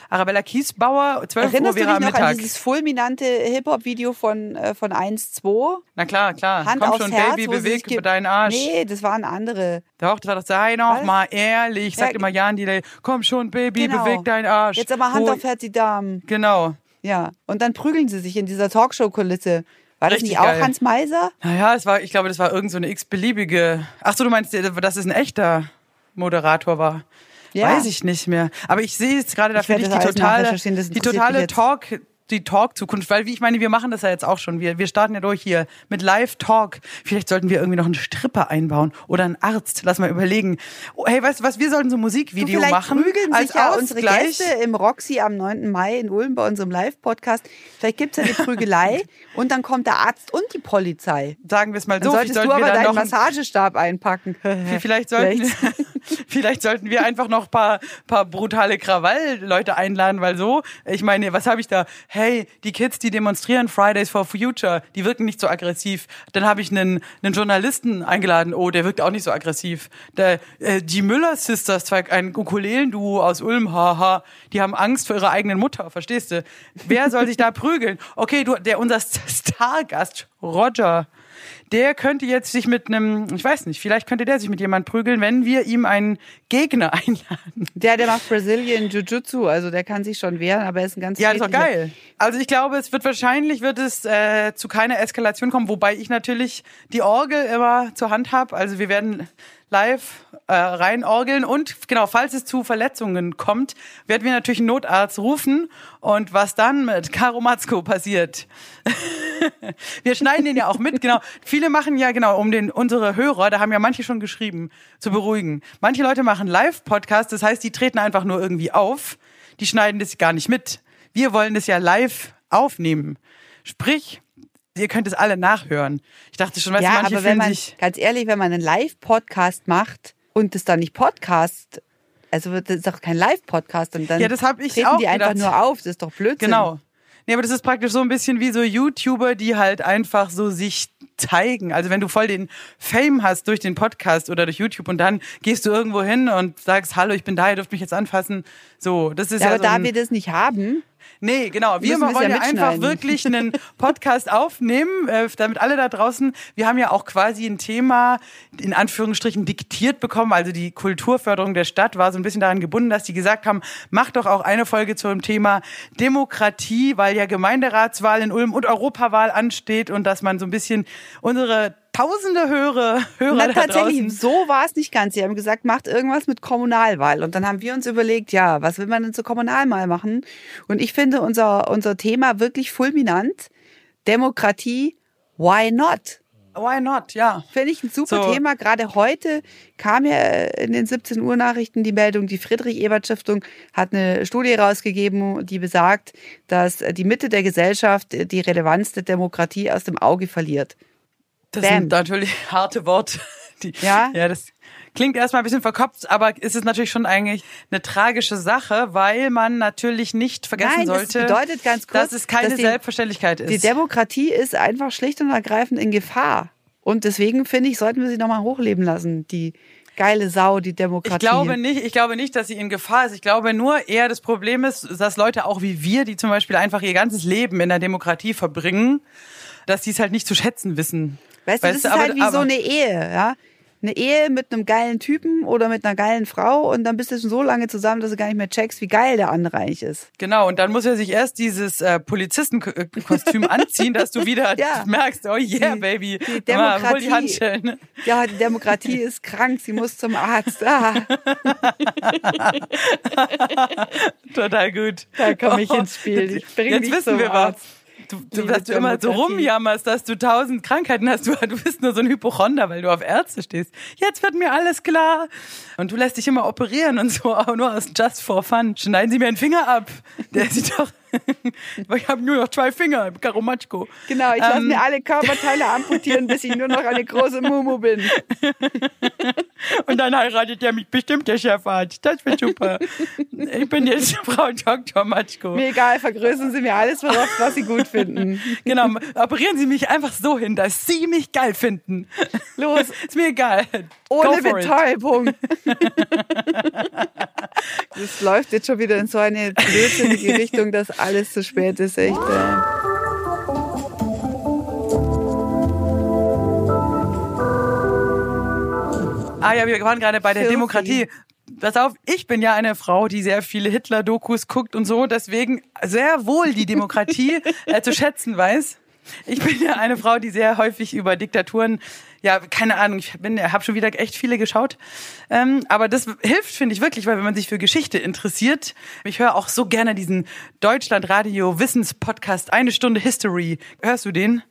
Arabella Kiesbauer, 12 Erinnerst Uhr du wäre dich am noch an Mittag. dieses fulminante Hip-Hop-Video von, äh, von 1-2? Na klar, klar. Hand Komm aufs schon, Herz, Baby, beweg ge- deinen Arsch. Nee, das waren andere. Doch, das war doch, sei noch Was? mal ehrlich, sagt Ja, immer Jan Delay, komm schon, Baby, Genau. beweg deinen Arsch. Jetzt aber Hand Hol- auf Herz, die Damen. Genau. Ja. Und dann prügeln sie sich in dieser Talkshow-Kulisse. War das Richtig nicht auch geil. Hans Meiser? Naja, es war, ich glaube, das war irgend so eine x-beliebige. Ach so, du meinst, dass es ein echter Moderator war? Ja. Weiß ich nicht mehr. Aber ich sehe jetzt gerade, da finde ich die totale, die totale. Talk, die Talk-Zukunft. Weil, wie ich meine, wir machen das ja jetzt auch schon. Wir, wir starten ja durch hier mit Live-Talk. Vielleicht sollten wir irgendwie noch einen Stripper einbauen oder einen Arzt. Lass mal überlegen. Oh, hey, weißt du was? Wir sollten so ein Du, Musikvideo vielleicht machen. prügeln als sich ja unsere Ausgleich. Gäste im Roxy am 9. Mai in Ulm bei unserem Live-Podcast. Vielleicht gibt's ja eine *laughs* Prügelei und dann kommt der Arzt und die Polizei. Sagen wir es mal Dann so. solltest vielleicht du aber dann deinen noch ein- Massagestab einpacken. *laughs* Vielleicht sollten, *laughs* Vielleicht. sollten wir einfach noch paar, paar brutale Krawall-Leute einladen, weil so, ich meine, was habe ich da? Hey, die Kids, die demonstrieren Fridays for Future, die wirken nicht so aggressiv. Dann habe ich einen, einen Journalisten eingeladen, oh, der wirkt auch nicht so aggressiv. Der, äh, die Müller-Sisters, ein Ukulelen-Duo aus Ulm, haha, die haben Angst vor ihrer eigenen Mutter, verstehst du? Wer soll sich da prügeln? Okay, du, der, unser Stargast, Roger, der könnte jetzt sich mit einem, ich weiß nicht, vielleicht könnte der sich mit jemand prügeln, wenn wir ihm einen Gegner *laughs* einladen. Der, der macht Brazilian Jiu-Jitsu, also der kann sich schon wehren, aber er ist ein ganz Ja, das ist doch geil. Also ich glaube, es wird wahrscheinlich wird es äh, zu keiner Eskalation kommen, wobei ich natürlich die Orgel immer zur Hand habe. Also wir werden live äh, reinorgeln. Und genau, falls es zu Verletzungen kommt, werden wir natürlich einen Notarzt rufen. Und was dann mit Karo Matzko passiert. *laughs* wir schneiden den ja auch mit, genau. Viele machen ja, genau, um den, unsere Hörer, da haben ja manche schon geschrieben, zu beruhigen. Manche Leute machen Live-Podcasts, das heißt, die treten einfach nur irgendwie auf. Die schneiden das gar nicht mit. Wir wollen das ja live aufnehmen. Sprich, ihr könnt es alle nachhören. Ich dachte schon, weißt ja, du, manche aber wenn man, sich. ganz ehrlich, wenn man einen Live-Podcast macht und es dann nicht Podcast, also wird das ist doch kein Live-Podcast und dann Ja, das hab ich treten auch die einfach gedacht. nur auf. Das ist doch Blödsinn. Genau. Nee, aber das ist praktisch so ein bisschen wie so YouTuber, die halt einfach so sich zeigen. Also wenn du voll den Fame hast durch den Podcast oder durch YouTube und dann gehst du irgendwo hin und sagst, hallo, ich bin da, ihr dürft mich jetzt anfassen. So, das ist Ja, ja, aber so da wir das nicht haben, Nee, genau. Wir müssen wollen ja einfach wirklich einen Podcast aufnehmen, äh, damit alle da draußen, wir haben ja auch quasi ein Thema in Anführungsstrichen diktiert bekommen. Also die Kulturförderung der Stadt war so ein bisschen daran gebunden, dass die gesagt haben, mach doch auch eine Folge zum Thema Demokratie, weil ja Gemeinderatswahl in Ulm und Europawahl ansteht und dass man so ein bisschen unsere tausende Hörer, Hörer Na, tatsächlich, so war es nicht ganz. Sie haben gesagt, macht irgendwas mit Kommunalwahl. Und dann haben wir uns überlegt, ja, was will man denn zur Kommunalwahl machen? Und ich finde unser, unser Thema wirklich fulminant. Demokratie, why not? Why not? Ja. Finde ich ein super So. Thema. Gerade heute kam ja in den 17 Uhr Nachrichten die Meldung, die Friedrich-Ebert-Stiftung hat eine Studie rausgegeben, die besagt, dass die Mitte der Gesellschaft die Relevanz der Demokratie aus dem Auge verliert. Das Bam. sind natürlich *laughs* harte Worte. Die, Ja. Ja, das klingt erstmal ein bisschen verkopft, aber es ist natürlich schon eigentlich eine tragische Sache, weil man natürlich nicht vergessen Nein, das sollte, bedeutet ganz kurz, dass es keine dass die- Selbstverständlichkeit ist. Die Demokratie ist einfach schlicht und ergreifend in Gefahr. Und deswegen finde ich, sollten wir sie nochmal hochleben lassen, die geile Sau, die ich Demokratie. glaube nicht, ich glaube nicht, dass sie in Gefahr ist. Ich glaube nur eher das Problem ist, dass Leute auch wie wir, die zum Beispiel einfach ihr ganzes Leben in der Demokratie verbringen, dass sie es halt nicht zu schätzen wissen. Weißt du, das ist aber- halt wie aber- so eine Ehe, ja. Eine Ehe mit einem geilen Typen oder mit einer geilen Frau und dann bist du schon so lange zusammen, dass du gar nicht mehr checkst, wie geil der andere eigentlich ist. Genau, und dann muss er sich erst dieses äh, Polizistenkostüm *laughs* anziehen, dass du wieder Ja. merkst, oh yeah, Die- baby, die Mal, hol die Demokratie. Handschellen. *laughs* Ja, die Demokratie ist krank, sie muss zum Arzt. Ah, *laughs* Total gut. Da komm ich ins Spiel. Ich bring Jetzt wissen wir Arzt. Du, du, dass du immer so rumjammerst, dass du tausend Krankheiten hast. Du, du bist nur so ein Hypochonder, weil du auf Ärzte stehst. Jetzt wird mir alles klar. Und du lässt dich immer operieren und so, aber *laughs* nur aus Just for Fun. Schneiden Sie mir einen Finger ab. Der sieht doch... *laughs* ich habe nur noch zwei Finger, Karomatschko. Genau, ich lasse Ähm, mir alle Körperteile amputieren, bis ich nur noch eine große Mumu bin. *laughs* Und dann heiratet er mich bestimmt, der Chefarzt. Das wird super. Ich bin jetzt *laughs* Frau Dr. Matschko. Mir egal, vergrößern Sie mir alles, worauf, was Sie gut finden. Genau, operieren Sie mich einfach so hin, dass Sie mich geil finden. Los, Ist mir egal. ohne. Betäubung. Das läuft jetzt schon wieder in so eine blödsinnige Richtung, dass alles zu spät ist, echt. Äh. Ah ja, wir waren gerade bei der Filthy. Demokratie. Pass auf, ich bin ja eine Frau, die sehr viele Hitler-Dokus guckt und so, deswegen sehr wohl die Demokratie *laughs* äh, zu schätzen weiß. Ich bin ja eine Frau, die sehr häufig über Diktaturen, ja, keine Ahnung, ich bin, habe schon wieder echt viele geschaut. Ähm, aber das hilft, finde ich wirklich, weil wenn man sich für Geschichte interessiert, ich höre auch so gerne diesen Deutschlandradio Wissenspodcast Eine Stunde History. Hörst du den?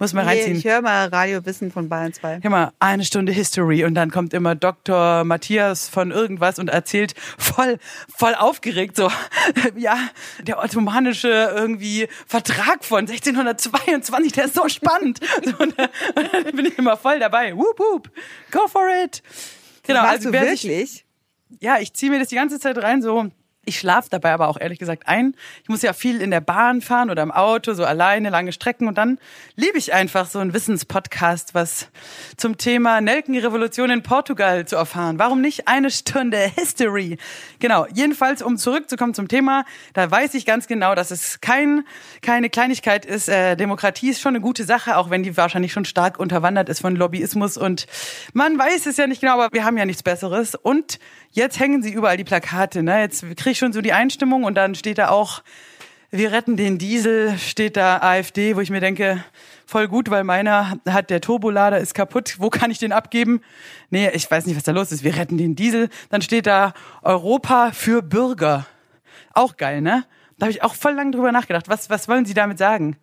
Muss mal Nee, reinziehen. ich höre mal Radio Wissen von Bayern 2. Hör mal, eine Stunde History und dann kommt immer Dr. Matthias von irgendwas und erzählt voll, voll aufgeregt so, *laughs* ja, der ottomanische irgendwie Vertrag von 1622, der ist so spannend. *laughs* Und, dann- und dann bin ich immer voll dabei. Whoop, whoop, go for it. Genau, also wirklich? ja, ich ziehe mir das die ganze Zeit rein, so. Ich schlafe dabei aber auch ehrlich gesagt ein. Ich muss ja viel in der Bahn fahren oder im Auto, so alleine, lange Strecken. Und dann liebe ich einfach so einen Wissenspodcast, was zum Thema Nelkenrevolution in Portugal zu erfahren. Warum nicht eine Stunde History? Genau, jedenfalls, um zurückzukommen zum Thema, da weiß ich ganz genau, dass es kein, keine Kleinigkeit ist. Äh, Demokratie ist schon eine gute Sache, auch wenn die wahrscheinlich schon stark unterwandert ist von Lobbyismus. Und man weiß es ja nicht genau, aber wir haben ja nichts Besseres. Und jetzt hängen sie überall die Plakate. Ne? Jetzt kriege ich schon so die Einstimmung und dann steht da auch wir retten den Diesel, steht da AfD, wo ich mir denke, voll gut, weil meiner hat der Turbolader ist kaputt. Wo kann ich den abgeben? Nee, ich weiß nicht, was da los ist. Wir retten den Diesel. Dann steht da Europa für Bürger. Auch geil, ne? Da habe ich auch voll lang drüber nachgedacht. Was, was wollen Sie damit sagen?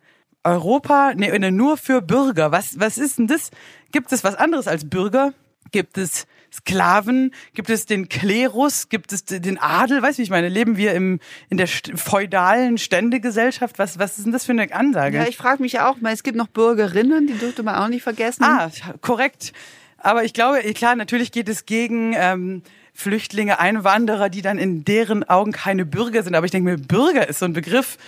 Europa, nee, nur für Bürger. Was, was ist denn das? Gibt es was anderes als Bürger? Gibt es Sklaven? Gibt es den Klerus? Gibt es den Adel? Weißt du, wie ich meine? Leben wir im, in der feudalen Ständegesellschaft? Was, was ist denn das für eine Ansage? Ja, ich frage mich auch mal, es gibt noch Bürgerinnen, die dürfte man auch nicht vergessen. Ah, korrekt. Aber ich glaube, klar, natürlich geht es gegen ähm, Flüchtlinge, Einwanderer, die dann in deren Augen keine Bürger sind. Aber ich denke mir, Bürger ist so ein Begriff,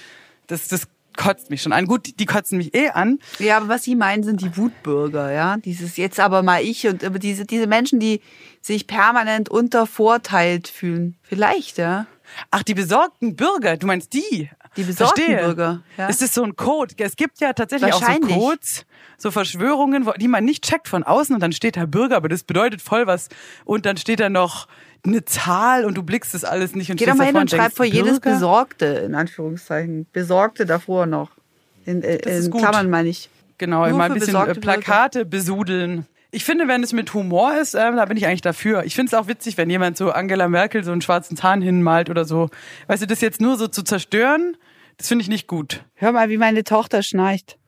das, das kotzt mich schon an. Gut, die kotzen mich eh an. Ja, aber was Sie meinen, sind die Wutbürger, ja. Dieses jetzt aber mal ich und diese, diese Menschen, die sich permanent untervorteilt fühlen. Vielleicht, ja. Ach, die besorgten Bürger, du meinst die? Die besorgten Verstehe. Bürger, ja. Ist das so ein Code? Es gibt ja tatsächlich auch so. Codes, so Verschwörungen, die man nicht checkt von außen und dann steht da Bürger, aber das bedeutet voll was. Und dann steht da noch eine Zahl und du blickst das alles nicht und Geh doch mal hin und schreib vor jedes Bürger? Besorgte, in Anführungszeichen. Besorgte davor noch. In, äh, in. Klammern meine ich. Genau, Nur immer ein bisschen äh, Plakate besudeln. Ich finde, wenn es mit Humor ist, ähm, da bin ich eigentlich dafür. Ich finde es auch witzig, wenn jemand so Angela Merkel so einen schwarzen Zahn hinmalt oder so. Weißt du, das jetzt nur so zu zerstören, das finde ich nicht gut. Hör mal, wie meine Tochter schnarcht.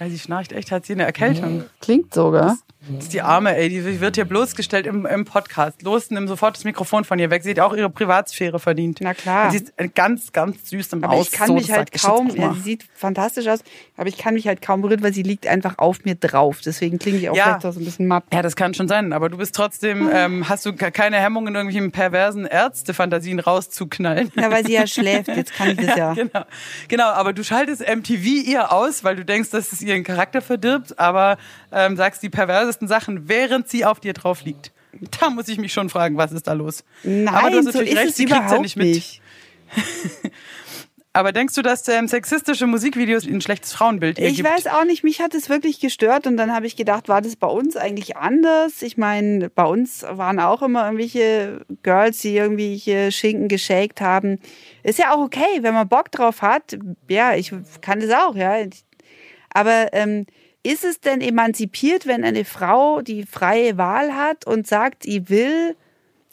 Ja, sie schnarcht echt, hat sie eine Erkältung. Klingt sogar. Das die Arme, ey, die wird hier bloßgestellt im, im Podcast. Los, nimm sofort das Mikrofon von ihr weg. Sie hat auch ihre Privatsphäre verdient. Na klar. Sie ist äh, ganz, ganz süß im Aber Aus. ich kann so, mich halt kaum, ja, sie sieht fantastisch aus, aber ich kann mich halt kaum berühren, weil sie liegt einfach auf mir drauf. Deswegen klinge ich auch Ja. vielleicht auch so ein bisschen matt. Ja, das kann schon sein, aber du bist trotzdem, ähm, hast du ke- keine Hemmung, in irgendwelchen perversen Ärztefantasien rauszuknallen. Ja, weil sie ja *laughs* schläft, jetzt kann ich das ja. Genau, genau, aber du schaltest MTV ihr aus, weil du denkst, dass es ihren Charakter verdirbt, aber ähm, sagst die perversesten Sachen, während sie auf dir drauf liegt. Da muss ich mich schon fragen, was ist da los? Nein, aber du hast so natürlich ist recht, sie überhaupt ja nicht mit. nicht. *laughs* Aber denkst du, dass ähm, sexistische Musikvideos ein schlechtes Frauenbild Ich ergibt? weiß auch nicht, mich hat es wirklich gestört und dann habe ich gedacht, war das bei uns eigentlich anders? Ich meine, bei uns waren auch immer irgendwelche Girls, die irgendwelche Schinken geschakt haben. Ist ja auch okay, wenn man Bock drauf hat. Ja, ich kann das auch, ja. Aber ähm, ist es denn emanzipiert, wenn eine Frau die freie Wahl hat und sagt, sie will,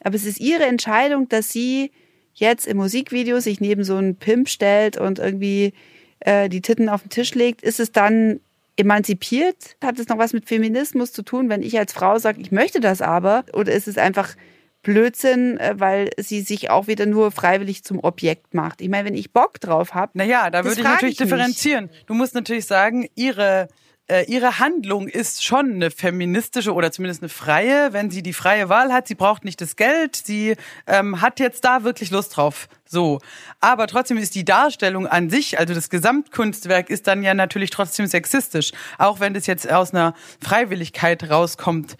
aber es ist ihre Entscheidung, dass sie jetzt im Musikvideo sich neben so einen Pimp stellt und irgendwie äh, die Titten auf den Tisch legt, ist es dann emanzipiert? Hat es noch was mit Feminismus zu tun, wenn ich als Frau sage, ich möchte das aber? Oder ist es einfach Blödsinn, äh, weil sie sich auch wieder nur freiwillig zum Objekt macht? Ich meine, wenn ich Bock drauf habe, Naja, da würde ich natürlich ich differenzieren. Du musst natürlich sagen, ihre äh, ihre Handlung ist schon eine feministische oder zumindest eine freie, wenn sie die freie Wahl hat. Sie braucht nicht das Geld, sie ähm, hat jetzt da wirklich Lust drauf. So. Aber trotzdem ist die Darstellung an sich, also das Gesamtkunstwerk, ist dann ja natürlich trotzdem sexistisch. Auch wenn das jetzt aus einer Freiwilligkeit rauskommt.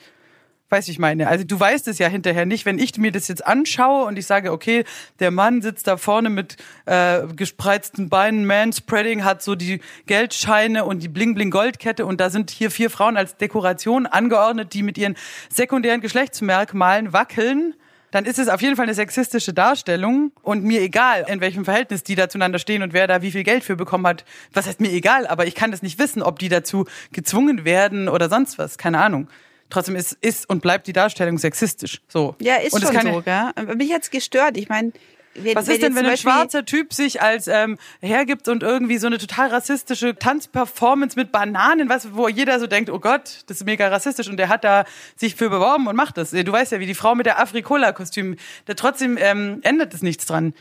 Weiß ich meine. Also du weißt es ja hinterher nicht, wenn ich mir das jetzt anschaue und ich sage, okay, der Mann sitzt da vorne mit äh, gespreizten Beinen, Manspreading, hat so die Geldscheine und die Bling-Bling-Goldkette und da sind hier vier Frauen als Dekoration angeordnet, die mit ihren sekundären Geschlechtsmerkmalen wackeln. Dann ist es auf jeden Fall eine sexistische Darstellung und mir egal, in welchem Verhältnis die da zueinander stehen und wer da wie viel Geld für bekommen hat. Was heißt mir egal, aber ich kann das nicht wissen, ob die dazu gezwungen werden oder sonst was. Keine Ahnung. Trotzdem ist, ist und bleibt die Darstellung sexistisch. So. ja, ist und es schon so, gell? Mich hat's gestört. Ich meine, wenn, Was ist denn, wenn ein schwarzer Typ sich als ähm, hergibt und irgendwie so eine total rassistische Tanzperformance mit Bananen, was, wo jeder so denkt, oh Gott, das ist mega rassistisch und der hat da sich für beworben und macht das. Du weißt ja, wie die Frau mit der Afrikola-Kostüm, da trotzdem ähm, ändert es nichts dran.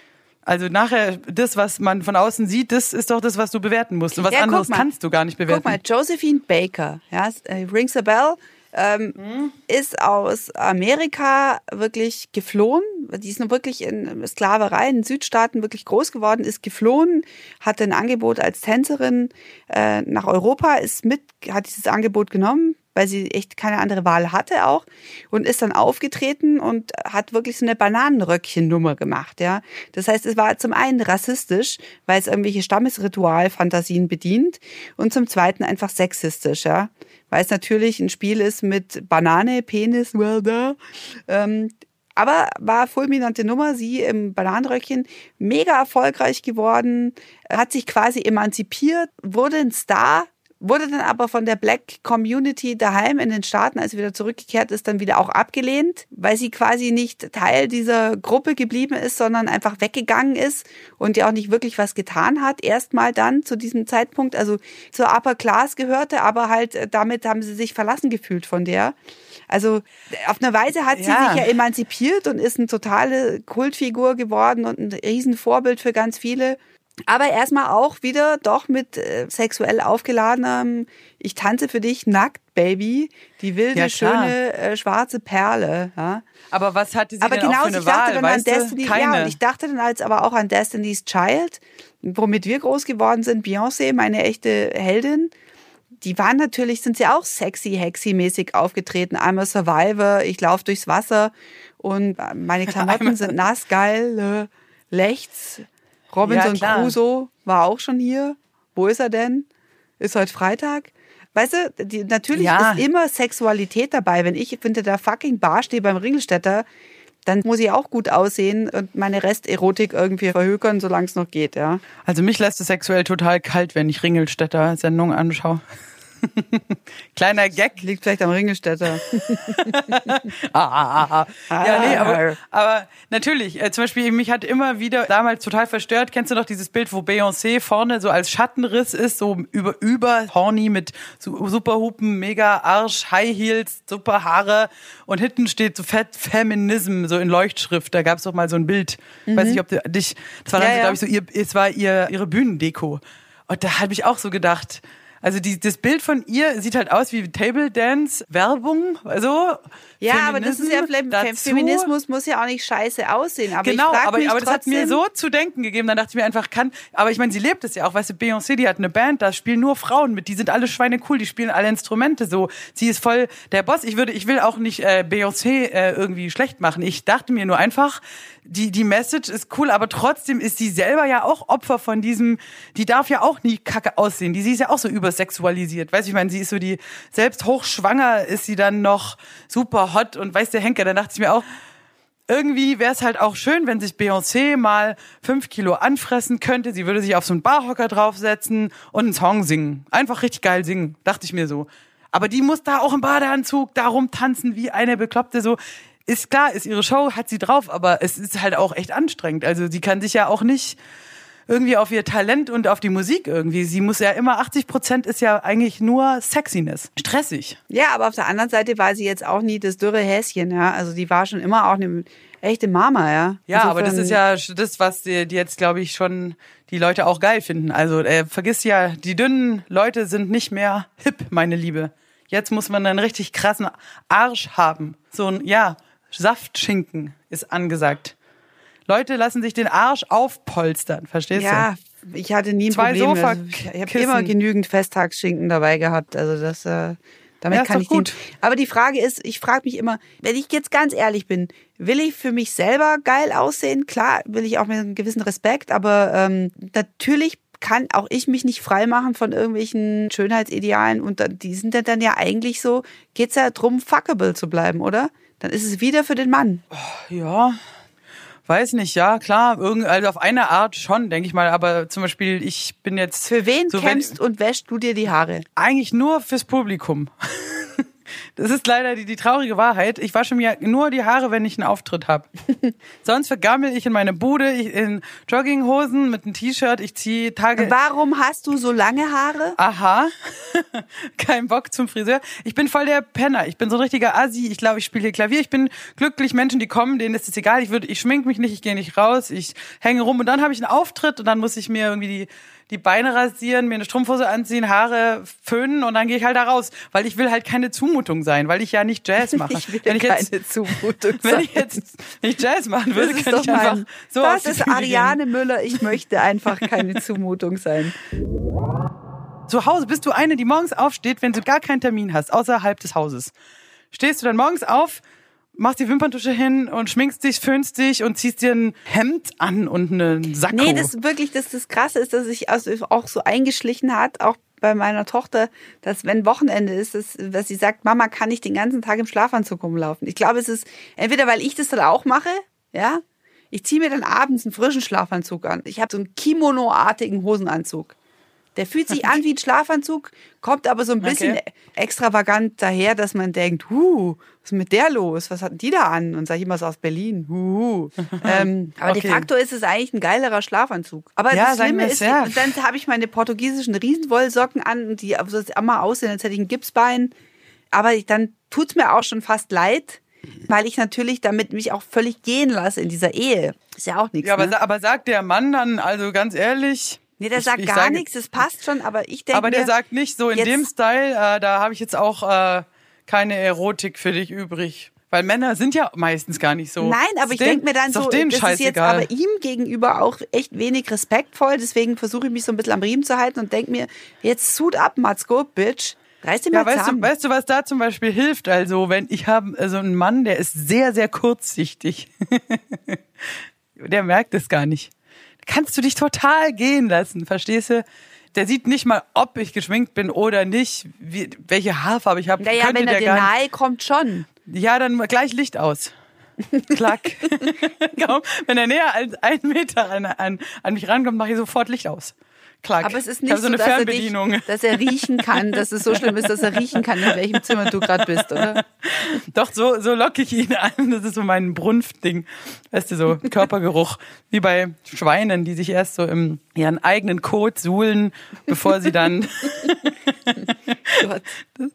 Also nachher, das, was man von außen sieht, das ist doch das, was du bewerten musst. Und was Ja, anderes mal. kannst du gar nicht bewerten. Guck mal, Josephine Baker, ja, äh, Rings a Bell, ähm, Mhm. ist aus Amerika wirklich geflohen. Die ist nun wirklich in Sklaverei in den Südstaaten wirklich groß geworden, ist geflohen, hatte ein Angebot als Tänzerin äh, nach Europa, ist mit, hat dieses Angebot genommen, weil sie echt keine andere Wahl hatte auch und ist dann aufgetreten und hat wirklich so eine Bananenröckchen-Nummer gemacht, ja. Das heißt, es war zum einen rassistisch, weil es irgendwelche Stammesritualfantasien bedient und zum zweiten einfach sexistisch, ja. Weil es natürlich ein Spiel ist mit Banane, Penis, well da. Ähm, Aber war fulminante Nummer, sie im Bananenröckchen, mega erfolgreich geworden, hat sich quasi emanzipiert, wurde ein Star, wurde dann aber von der Black Community daheim in den Staaten, als sie wieder zurückgekehrt ist, dann wieder auch abgelehnt, weil sie quasi nicht Teil dieser Gruppe geblieben ist, sondern einfach weggegangen ist und ja auch nicht wirklich was getan hat. Erstmal dann zu diesem Zeitpunkt, also zur Upper Class gehörte, aber halt äh, damit haben sie sich verlassen gefühlt von der. Also auf eine Weise hat sie Ja. sich ja emanzipiert und ist eine totale Kultfigur geworden und ein Riesenvorbild für ganz viele. Aber erstmal auch wieder doch mit äh, sexuell aufgeladenem Ich tanze für dich nackt, Baby, die wilde, Ja, schöne, äh, schwarze Perle. Ja. Aber was hatte sie Aber denn auch genau, für eine ich dachte Wahl? dann an? Destiny, ja, Keine. und ich dachte dann als aber auch an Destiny's Child, womit wir groß geworden sind, Beyoncé, meine echte Heldin. Die waren natürlich, sind sie auch sexy, hexy-mäßig aufgetreten. Einmal Survivor, ich laufe durchs Wasser und meine *laughs* Klamotten sind nass, geil, äh, Lechts. Robinson Ja. Crusoe war auch schon hier. Wo ist er denn? Ist heute Freitag? Weißt du, die, natürlich Ja. ist immer Sexualität dabei. Wenn ich hinter der fucking Bar stehe beim Ringelstädter, dann muss ich auch gut aussehen und meine Resterotik irgendwie verhökern, solange es noch geht, ja. Also mich lässt es sexuell total kalt, wenn ich Ringelstädter Sendung anschaue. *laughs* Kleiner Gag. Liegt vielleicht am Ringelstädter. *laughs* Ah, ah, ah. Ja, nee, Ah. aber, aber natürlich, äh, zum Beispiel, mich hat immer wieder damals total verstört. Kennst du noch dieses Bild, wo Beyoncé vorne so als Schattenriss ist, so über, über horny mit so Superhupen, mega Arsch, High Heels, super Haare und hinten steht so Fett Feminism, so in Leuchtschrift. Da gab es doch mal so ein Bild. Weiß nicht, ob du dich, das war dann, Mhm. Ja. glaube ich, so ihr, es war ihr, ihre Bühnendeko. Und da habe ich auch so gedacht, also die, das Bild von ihr sieht halt aus wie Table Dance Werbung, also Ja, aber das ist ja vielleicht, dazu. Feminismus muss ja auch nicht scheiße aussehen. Aber genau, ich aber, mich aber das hat mir so zu denken gegeben. Dann dachte ich mir einfach, kann, aber ich meine, sie lebt es ja auch. Weißt du, Beyoncé, die hat eine Band, da spielen nur Frauen mit. Die sind alle Schweine cool, die spielen alle Instrumente so. Sie ist voll der Boss. Ich würde, ich will auch nicht äh, Beyoncé äh, irgendwie schlecht machen. Ich dachte mir nur einfach, die, die Message ist cool, aber trotzdem ist sie selber ja auch Opfer von diesem, die darf ja auch nie kacke aussehen. Die, sie ist ja auch so übersexualisiert. Weißt du, ich meine, sie ist so die, selbst hochschwanger ist sie dann noch super hot und weiß der Henker, dann dachte ich mir auch, irgendwie wäre es halt auch schön, wenn sich Beyoncé mal fünf Kilo anfressen könnte. Sie würde sich auf so einen Barhocker draufsetzen und einen Song singen. Einfach richtig geil singen, dachte ich mir so. Aber die muss da auch im Badeanzug da rumtanzen wie eine Bekloppte so. Ist klar, ist ihre Show, hat sie drauf, aber es ist halt auch echt anstrengend. Also sie kann sich ja auch nicht irgendwie auf ihr Talent und auf die Musik irgendwie. Sie muss ja immer, 80 Prozent ist ja eigentlich nur Sexiness. Stressig. Ja, aber auf der anderen Seite war sie jetzt auch nie das dürre Häschen, ja. Also die war schon immer auch eine echte Mama, ja. Ja, aber das Insofern- ist ja das, was die, die jetzt, glaube ich, schon die Leute auch geil finden. Also äh, vergiss ja, die dünnen Leute sind nicht mehr hip, meine Liebe. Jetzt muss man einen richtig krassen Arsch haben. So ein, ja, Saftschinken ist angesagt. Leute lassen sich den Arsch aufpolstern, verstehst Ja, ich hatte nie ein Zwei Problem. Also, Sofakissen. ich habe immer genügend Festtagsschinken dabei gehabt. Also das, äh, damit Ja, kann ich gut. Aber die Frage ist, ich frage mich immer, wenn ich jetzt ganz ehrlich bin, will ich für mich selber geil aussehen? Klar, will ich auch mit einem gewissen Respekt, aber ähm, natürlich kann auch ich mich nicht frei machen von irgendwelchen Schönheitsidealen und die sind ja dann ja eigentlich so, geht's ja drum, fuckable zu bleiben, oder? Dann ist es wieder für den Mann. Ja, weiß nicht, ja, klar, irgend, also auf eine Art schon, denke ich mal. Aber zum Beispiel, ich bin jetzt... Für wen so, kämmst und wäschst du dir die Haare? Eigentlich nur fürs Publikum. Das ist leider die, die traurige Wahrheit. Ich wasche mir nur die Haare, wenn ich einen Auftritt habe. *laughs* Sonst vergammel ich in meine Bude, ich in Jogginghosen mit einem T-Shirt. Ich ziehe Tage. Warum hast du so lange Haare? Aha. *laughs* Kein Bock zum Friseur. Ich bin voll der Penner. Ich bin so ein richtiger Assi. Ich glaube, ich spiele hier Klavier. Ich bin glücklich. Menschen, die kommen, denen ist es egal. Ich würde, ich schmink mich nicht, ich gehe nicht raus. Ich hänge rum und dann habe ich einen Auftritt und dann muss ich mir irgendwie die, die Beine rasieren, mir eine Strumpfhose anziehen, Haare föhnen und dann gehe ich halt da raus, weil ich will halt keine Zumutung sein, weil ich ja nicht Jazz mache. *laughs* Ich will wenn ich jetzt, keine Zumutung *laughs* wenn sein. ich jetzt nicht Jazz machen würde, Das könnte ich einfach mein, so auf das ist Bühne gehen. Ariane Müller. Ich möchte einfach keine *laughs* Zumutung sein. Zu Hause bist du eine, die morgens aufsteht, wenn du gar keinen Termin hast, außerhalb des Hauses. Stehst du dann morgens auf, machst die Wimperntusche hin und schminkst dich, föhnst dich und ziehst dir ein Hemd an und einen Sakko. Nee, das wirklich, das, das Krasse ist, dass sich also auch so eingeschlichen hat, auch bei meiner Tochter, dass wenn Wochenende ist, dass, dass sie sagt, Mama, kann ich den ganzen Tag im Schlafanzug rumlaufen? Ich glaube, es ist entweder, weil ich das dann auch mache, ja. Ich ziehe mir dann abends einen frischen Schlafanzug an. Ich habe so einen Kimono-artigen Hosenanzug. Der fühlt sich an wie ein Schlafanzug, kommt aber so ein bisschen Okay. extravagant daher, dass man denkt, huh, was ist mit der los? Was hatten die da an? Und sag ich immer so aus Berlin, huh. *laughs* ähm, aber de Okay. facto ist es eigentlich ein geilerer Schlafanzug. Aber Ja, das Schlimme ist, ja. und dann habe ich meine portugiesischen Riesenwollsocken an, die so immer aussehen, als hätte ich ein Gipsbein. Aber ich, dann tut's mir auch schon fast leid, weil ich natürlich damit mich auch völlig gehen lasse in dieser Ehe. Ist ja auch nichts. Ja, aber, ne? aber sagt der Mann dann, also ganz ehrlich. Nee, der ich- sagt ich gar nichts, es passt schon, aber ich denke Aber der mir, sagt nicht so in jetzt- dem Style, äh, da habe ich jetzt auch äh, keine Erotik für dich übrig. Weil Männer sind ja meistens gar nicht so. Nein, aber ich denke mir dann so, das ist jetzt aber ihm gegenüber auch echt wenig respektvoll. Deswegen versuche ich mich so ein bisschen am Riemen zu halten und denke mir, jetzt suit ab, Matzko, Bitch. Reiß dir mal Ja, weißt zusammen. du, weißt du, was da zum Beispiel hilft? Also, wenn ich habe so einen Mann, der ist sehr, sehr kurzsichtig. *laughs* der merkt es gar nicht. Kannst du dich total gehen lassen, verstehst du? Der sieht nicht mal, ob ich geschminkt bin oder nicht, wie, welche Haarfarbe ich habe. naja, wenn er der dir nahe kommt, schon. Ja, dann gleich Licht aus. Klack. *laughs* *laughs* Wenn er näher als ein Meter an, an, an mich rankommt, mache ich sofort Licht aus. Klack. Aber es ist ich nicht so so, eine dass, er dich, dass er riechen kann, dass es so schlimm ist, dass er riechen kann, in welchem Zimmer du gerade bist, oder? *laughs* Doch, so, so locke ich ihn an. Das ist so mein Brunftding. Weißt du, so Körpergeruch. Wie bei Schweinen, die sich erst so im ihren eigenen Kot suhlen, bevor sie dann. *laughs* Gott. *laughs*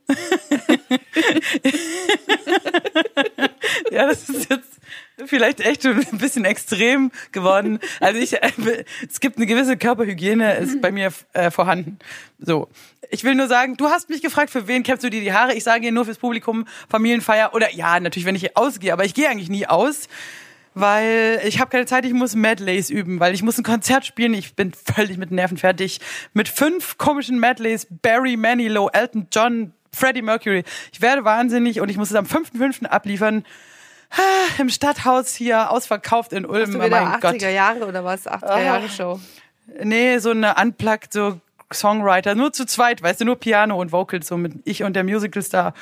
ja, das ist jetzt vielleicht echt *laughs* ein bisschen extrem geworden. Also ich, es gibt eine gewisse Körperhygiene, ist bei mir äh, vorhanden. So. Ich will nur sagen, du hast mich gefragt, für wen kämpfst du dir die Haare? Ich sage dir nur fürs Publikum, Familienfeier oder ja, natürlich, wenn ich ausgehe, aber ich gehe eigentlich nie aus. Weil ich habe keine Zeit, ich muss Medleys üben, weil ich muss ein Konzert spielen. Ich bin völlig mit Nerven fertig. Mit fünf komischen Medleys, Barry Manilow, Elton John, Freddie Mercury. Ich werde wahnsinnig und ich muss es am 5.5. abliefern. Ah, Im Stadthaus hier, ausverkauft in Ulm. Hast du wieder mein 80er Gott. Jahre oder was? 80er Jahre Show. Nee, so eine Unplugged, so Songwriter, nur zu zweit, weißt du, nur Piano und Vocals, so mit ich und der Musicalstar.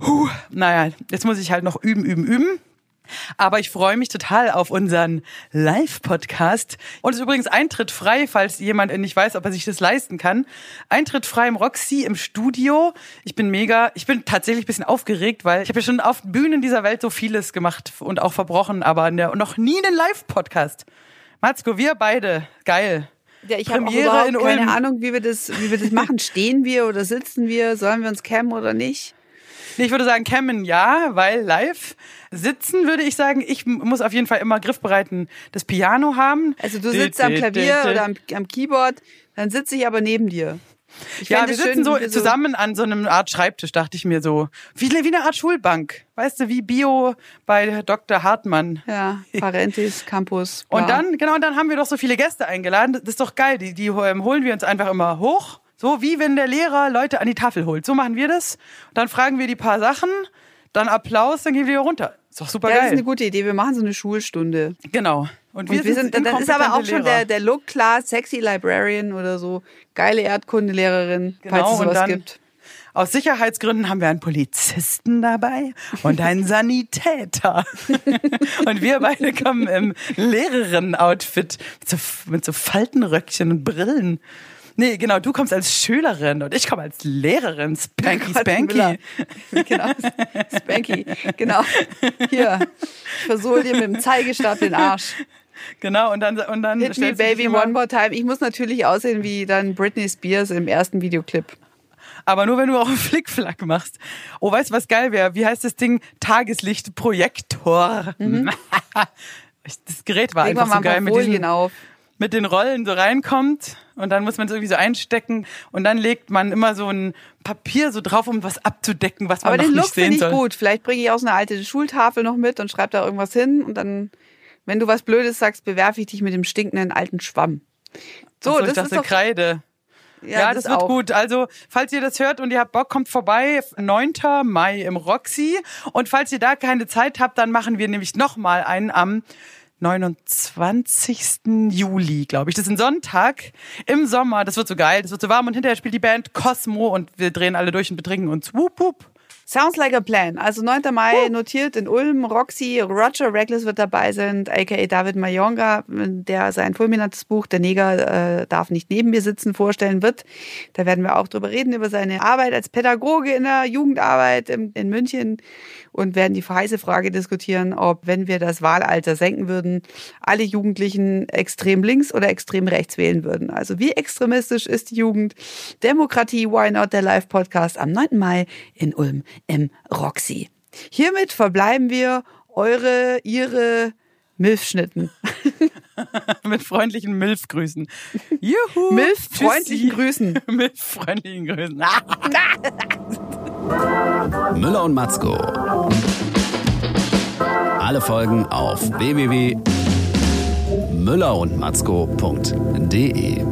Huh, naja, jetzt muss ich halt noch üben, üben, üben. Aber ich freue mich total auf unseren Live-Podcast. Und es ist übrigens Eintritt frei, falls jemand nicht weiß, ob er sich das leisten kann. Eintritt frei im Roxy im Studio. Ich bin mega, ich bin tatsächlich ein bisschen aufgeregt, weil ich habe ja schon auf Bühnen dieser Welt so vieles gemacht und auch verbrochen, aber ne- noch nie einen Live-Podcast. Matzko, wir beide, geil. Ja, ich habe überhaupt in keine. Ahnung, wie wir das, wie wir das machen. *laughs* Stehen wir oder sitzen wir? Sollen wir uns cammen oder nicht? Nee, Ich würde sagen, cammen ja, weil live sitzen würde ich sagen, ich muss auf jeden Fall immer griffbereiten das Piano haben. Also du sitzt am Klavier oder am, am Keyboard, dann sitze ich aber neben dir. Ich Ja, wir es schön, sitzen so zusammen an so einem Art Schreibtisch, dachte ich mir so. Wie, wie eine Art Schulbank. Weißt du, wie Bio bei Dr. Hartmann. Ja, Parentis, *laughs* Campus. Bla. Und dann, genau, und dann haben wir doch so viele Gäste eingeladen. Das ist doch geil. Die, die ähm, holen wir uns einfach immer hoch. So wie wenn der Lehrer Leute an die Tafel holt. So machen wir das. Dann fragen wir die paar Sachen, dann Applaus, dann gehen wir wieder runter. Ist doch super Ja, das ist geil. eine gute Idee. Wir machen so eine Schulstunde. Genau. Und wir, Und wir sind, dann ist aber auch schon der, der Look klar, sexy Librarian oder so, geile Erdkundelehrerin, falls Genau, es und sowas dann- gibt. Aus Sicherheitsgründen haben wir einen Polizisten dabei und einen Sanitäter. *laughs* und wir beide kommen im Lehrerinnen-Outfit mit so, mit so Faltenröckchen und Brillen. Nee, genau, du kommst als Schülerin und ich komme als Lehrerin. Spanky, Gott. Spanky. *laughs* genau, Spanky, genau. Hier, ich versohl dir mit dem Zeigestab den Arsch. Genau, und dann, und dann Hit me, baby, one more time. Ich muss natürlich aussehen wie dann Britney Spears im ersten Videoclip. Aber nur wenn du auch einen Flickflack machst. Oh, weißt du, was geil wäre? Wie heißt das Ding? Tageslichtprojektor. *laughs* Das Gerät war Legen einfach Mhm. so geil mit diesen, auf. mit den Rollen so reinkommt und dann muss man es irgendwie so einstecken und dann legt man immer so ein Papier so drauf, um was abzudecken, was man Aber noch den nicht Look sehen finde ich soll. gut. Vielleicht bringe ich auch so eine alte Schultafel noch mit und schreibe da irgendwas hin und dann, wenn du was Blödes sagst, bewerfe ich dich mit dem stinkenden alten Schwamm. So, so, das ich dachte ist doch, Kreide. Ja, das, wird auch. gut. Also, falls ihr das hört und ihr habt Bock, kommt vorbei. 9. Mai im Roxy. Und falls ihr da keine Zeit habt, dann machen wir nämlich nochmal einen am 29. Juli, glaube ich. Das ist ein Sonntag im Sommer. Das wird so geil, das wird so warm und hinterher spielt die Band Cosmo und wir drehen alle durch und betrinken uns. Wup, wup. Sounds like a plan. Also 9. Mai notiert in Ulm. Roxy, Roger Reckless wird dabei sein, aka David Mayonga, der sein fulminantes Buch Der Neger äh, darf nicht neben mir sitzen vorstellen wird. Da werden wir auch drüber reden, über seine Arbeit als Pädagoge in der Jugendarbeit in, in München und werden die heiße Frage diskutieren, ob, wenn wir das Wahlalter senken würden, alle Jugendlichen extrem links oder extrem rechts wählen würden. Also wie extremistisch ist die Jugend? Demokratie, Why Not, der Live-Podcast am 9. Mai in Ulm im Roxy. Hiermit verbleiben wir eure, ihre Milfschnitten. *laughs* Mit freundlichen Milfgrüßen. *laughs* Juhu! Milf-freundlichen Grüßen. *laughs* Milf-freundlichen Grüßen. Müller und Matzko. Alle Folgen auf www.müllerundmatzko.de.